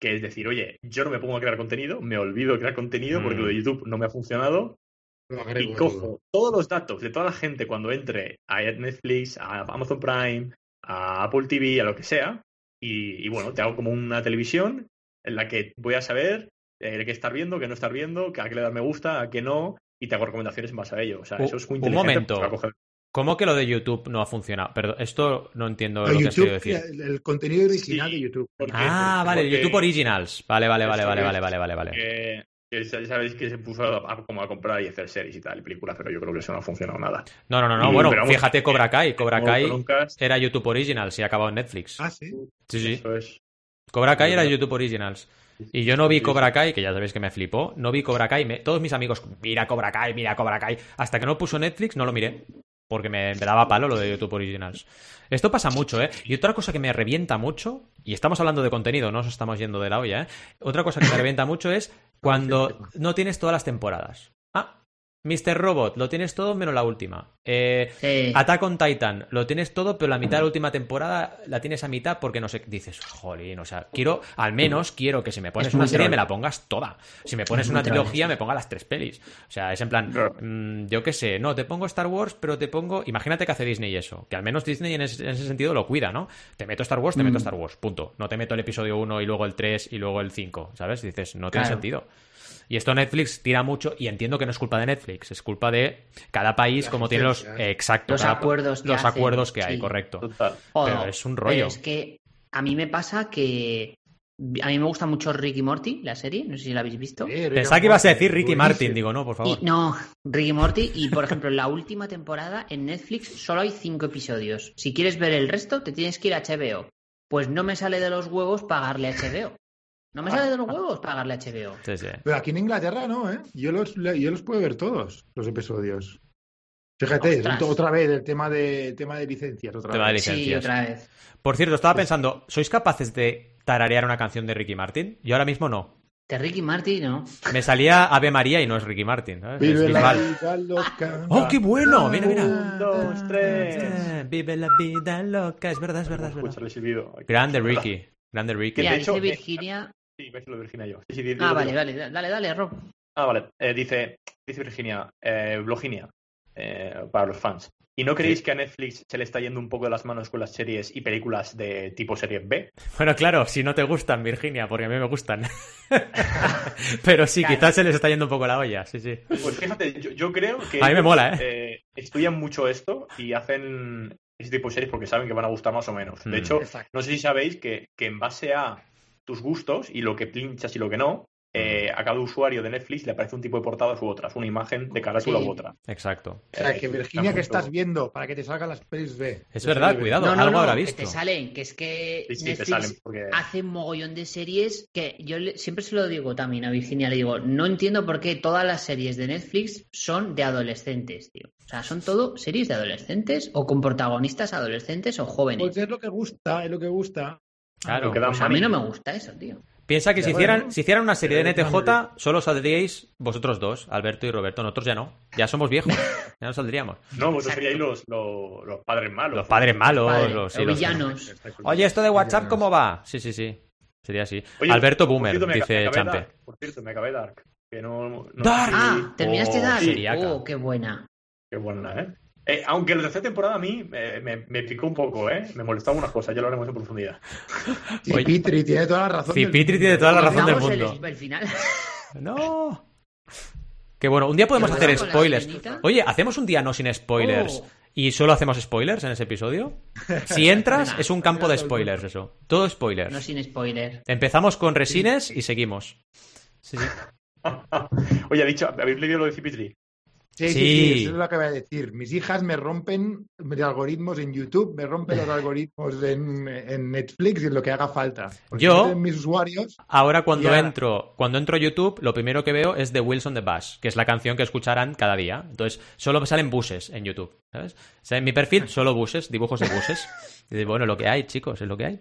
que es decir, oye, yo no me pongo a crear contenido, me olvido de crear contenido porque Mm. lo de YouTube no me ha funcionado Lo agrego y todo. cojo todos los datos de toda la gente cuando entre a Netflix, a Amazon Prime, a Apple TV, a lo que sea, y, y bueno, te hago como una televisión en la que voy a saber eh, qué estar viendo, qué no estar viendo, a qué le dar me gusta, a qué no, y te hago recomendaciones en base a ello. O sea, Un- eso es muy un inteligente. momento. a coger- ¿Cómo que lo de YouTube no ha funcionado? Perdón, esto no entiendo lo que has querido decir. el, el contenido original Sí. de YouTube. Ah, vale, porque- YouTube Originals. Vale, vale, vale, vale, vale, vale, vale, vale. Ya sabéis que se puso a, a- como a comprar y hacer series y tal, y películas, pero yo creo que eso no ha funcionado nada. No, no, no, no. Y- Bueno, vamos, fíjate Cobra Kai. Cobra Kai era YouTube Originals y ha acabado en Netflix. Ah, sí. Sí, sí. Eso es. Cobra Kai era. YouTube Originals. Y yo no vi. Cobra Kai, que ya sabéis que me flipó. No vi Cobra Kai. me- Todos mis amigos, mira Cobra Kai, mira Cobra Kai. Hasta que no puso Netflix, no lo miré. Porque me, me daba palo lo de YouTube Originals. Esto pasa mucho, ¿eh? Y otra cosa que me revienta mucho, y estamos hablando de contenido, no nos estamos yendo de la olla, ¿eh? Otra cosa que me revienta mucho es cuando no tienes todas las temporadas. Mr. Robot, lo tienes todo menos la última. Eh, Sí. Attack on Titan, lo tienes todo, pero la mitad de la última temporada la tienes a mitad porque no sé, dices, jolín, o sea, quiero, al menos quiero que si me pones Es una serie troll. me la pongas toda. Si me pones Es una troll, trilogía me ponga las tres pelis. O sea, es en plan, mm, yo qué sé, no, te pongo Star Wars, pero te pongo, imagínate que hace Disney eso, que al menos Disney en ese, en ese sentido lo cuida, ¿no? Te meto Star Wars, te meto Mm. Star Wars, punto. No te meto el episodio 1 y luego el 3 y luego el 5, ¿sabes? Dices, no tiene sentido. Y esto Netflix tira mucho y entiendo que no es culpa de Netflix, es culpa de cada país como tiene los licencia. eh, exacto, Los cada- acuerdos que los hacen, acuerdos que hay, sí. correcto. Total. Pero es un pero rollo. es que a mí me pasa que a mí me gusta mucho Ricky Morty, la serie, no sé si la habéis visto. Eh, Pensaba que ibas a decir Ricky buenísimo. Martin, digo, no, por favor. Y, no, Ricky Morty. Y por ejemplo, en la última temporada en Netflix solo hay cinco episodios. Si quieres ver el resto, te tienes que ir a HBO. Pues no me sale de los huevos pagarle a HBO. No me sale de los huevos pagarle HBO. Sí, sí. Pero aquí en Inglaterra no, ¿eh? Yo los, yo los puedo ver todos, los episodios. Fíjate, Ostras. otra vez el tema de, tema de licencias. Otra Tema de vez. Sí, licencias. otra vez. Por cierto, estaba pensando, ¿sois capaces de tararear una canción de Ricky Martin? Yo ahora mismo no. De Ricky Martin, ¿no? Me salía Ave María y no es Ricky Martin. ¿sabes? Es Vive la vida loca. ¡Oh, qué bueno! Mira, mira. Un, dos, tres. Eh, Vive la vida loca. Es verdad, es verdad, es verdad. Grande Ricky. Grande Ricky. Ya, de hecho, Virginia. Sí, voy a decirlo de Virginia yo. Sí, sí, di- Ah, vale, digo. vale. Dale, dale, Rob. Ah, vale. Eh, dice, dice Virginia, eh, Bloginia, eh, para los fans. ¿Y no creéis que a Netflix se le está yendo un poco de las manos con las series y películas de tipo serie B? Bueno, claro, si no te gustan, Virginia, porque a mí me gustan. Pero sí, Claro. quizás se les está yendo un poco la olla, sí, sí. Pues fíjate, yo, yo creo que. A mí me mola, eh, Estudian mucho esto y hacen ese tipo de series porque saben que van a gustar más o menos. Mm. De hecho, Exacto. no sé si sabéis que, que en base a tus gustos y lo que pinchas y lo que no, eh, a cada usuario de Netflix le aparece un tipo de portada u otra, una imagen de carátula Sí. u otra. Exacto. O sea, que Eh, Virginia, que está estás viendo para que te salgan las pelis de. Es verdad, B. cuidado. No, no, algo no, habrá que visto. te salen, que es que Sí, sí, te Netflix salen, porque- hace un mogollón de series que yo le- siempre se lo digo también a Virginia, le digo, no entiendo por qué todas las series de Netflix son de adolescentes, tío. O sea, son todo series de adolescentes o con protagonistas adolescentes o jóvenes. Pues es lo que gusta, es lo que gusta. Claro. Que da Pues a mí no me gusta eso, tío. Piensa que si hicieran, si hicieran una serie de NTJ, solo saldríais vosotros dos, Alberto y Roberto. Nosotros ya no. Ya somos viejos. Ya no saldríamos. No, vosotros seríais los, los, los padres malos. Los padres malos, los, sí, o los- villanos. Oye, esto de WhatsApp. ¿cómo va? Sí, sí, sí. Sería así. Oye, Alberto Boomer, cierto, dice. Dark. Por cierto, me acabé Dark. Que no, no- Dark. Ah, ¿terminaste Oh, Dark? Oh, qué buena. Qué buena, ¿eh? Eh, aunque la tercera temporada a mí eh, me, me picó un poco, ¿eh? Me molestaba unas cosas, ya lo haremos en profundidad. Sí, Oye. Pitri tiene toda la razón. del Cipitri mundo. tiene toda la razón del el- mundo. El, final. No. Qué bueno. Un día podemos ¿Qué hacer spoilers. Oye, ¿hacemos un día no sin spoilers? Oh. ¿Y solo hacemos spoilers en ese episodio? Si entras, es un campo de spoilers eso. Todo spoilers. No sin spoiler. Empezamos con resines y seguimos. Sí, sí. Oye, ha dicho, ¿habéis leído lo de Cipitri? Sí, sí, Sí. sí, eso es lo que voy a decir. Mis hijas me rompen mis algoritmos en YouTube, me rompen los algoritmos en, en Netflix y en lo que haga falta. Porque Yo- mis usuarios. Ahora cuando entro, cuando entro a YouTube, lo primero que veo es The Wilson the Bus, que es la canción que escucharán cada día. Entonces, solo salen buses en YouTube, ¿sabes? O sea, en mi perfil solo buses, dibujos de buses. Y digo, bueno, lo que hay, chicos, es lo que hay.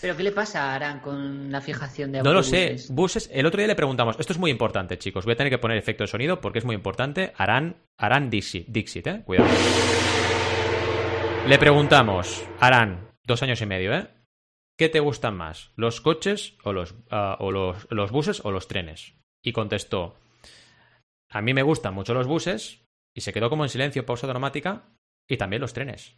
¿Pero qué le pasa a Aran con la fijación de No lo sé. autobuses? Buses, el otro día le preguntamos, esto es muy importante, chicos. Voy a tener que poner efecto de sonido porque es muy importante. Harán, harán Dixit, Dixit, ¿eh? Cuidado. Le preguntamos, Harán, dos años y medio, ¿eh? ¿Qué te gustan más? ¿Los coches o los, ah, o los, los buses o los trenes? Y contestó, a mí me gustan mucho los buses y se quedó como en silencio, pausa dramática, y también los trenes.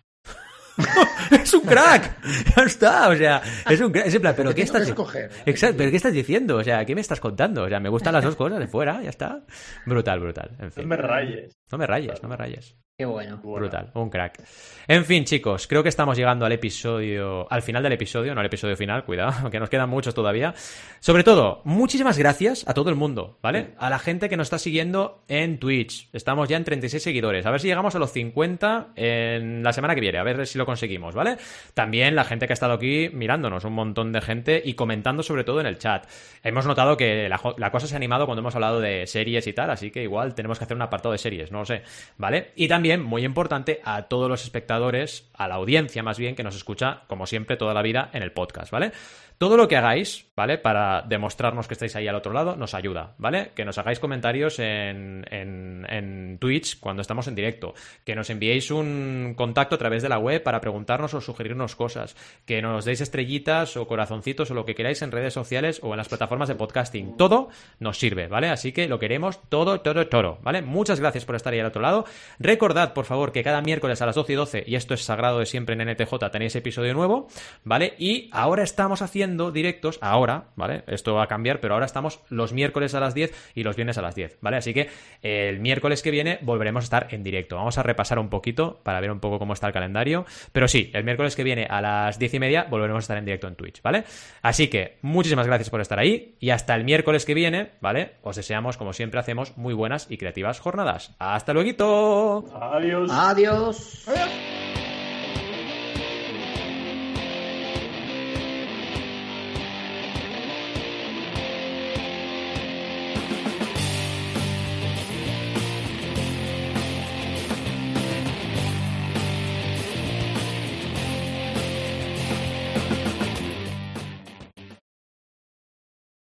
es un crack. Ya está, o sea, es un crack. Es en plan, pero ¿qué estás escoger. Exacto, pero ¿qué estás diciendo? O sea, ¿qué me estás contando? O sea, me gustan las dos cosas de fuera, ya está. Brutal, brutal. En No fin. me rayes. No me rayes, no me rayes. Qué bueno. Brutal, un crack. En fin, chicos, creo que estamos llegando al episodio, al final del episodio, no al episodio final, cuidado, que nos quedan muchos todavía. Sobre todo, muchísimas gracias a todo el mundo, ¿vale? A la gente que nos está siguiendo en Twitch. Estamos ya en 36 seguidores. A ver si llegamos a los 50 en la semana que viene, a ver si lo conseguimos, ¿vale? También la gente que ha estado aquí mirándonos, un montón de gente y comentando sobre todo en el chat. Hemos notado que la cosa se ha animado cuando hemos hablado de series y tal, así que igual tenemos que hacer un apartado de series, no lo sé, ¿vale? Y también, muy importante, a todos los espectadores, a la audiencia más bien, que nos escucha, como siempre, toda la vida en el podcast, ¿vale? Todo lo que hagáis, ¿vale? Para demostrarnos que estáis ahí al otro lado, nos ayuda, ¿vale? Que nos hagáis comentarios en, en, en Twitch cuando estamos en directo, que nos enviéis un contacto a través de la web para preguntarnos o sugerirnos cosas, que nos deis estrellitas o corazoncitos o lo que queráis en redes sociales o en las plataformas de podcasting. Todo nos sirve, ¿vale? Así que lo queremos todo, todo, todo, ¿vale? Muchas gracias por estar ahí al otro lado. Recordad, por favor, que cada miércoles a las 12 y 12, y esto es sagrado de siempre en NTJ, tenéis episodio nuevo, ¿vale? Y ahora estamos haciendo directos, ahora, ¿vale? Esto va a cambiar, pero ahora estamos los miércoles a las 10 y los viernes a las 10, ¿vale? Así que eh, el miércoles que viene volveremos a estar en directo. Vamos a repasar un poquito para ver un poco cómo está el calendario. Pero sí, el miércoles que viene a las 10 y media volveremos a estar en directo en Twitch, ¿vale? Así que muchísimas gracias por estar ahí y hasta el miércoles que viene, ¿vale? Os deseamos, como siempre hacemos, muy buenas y creativas jornadas. ¡Hasta luego! Adiós. Adiós. Adiós.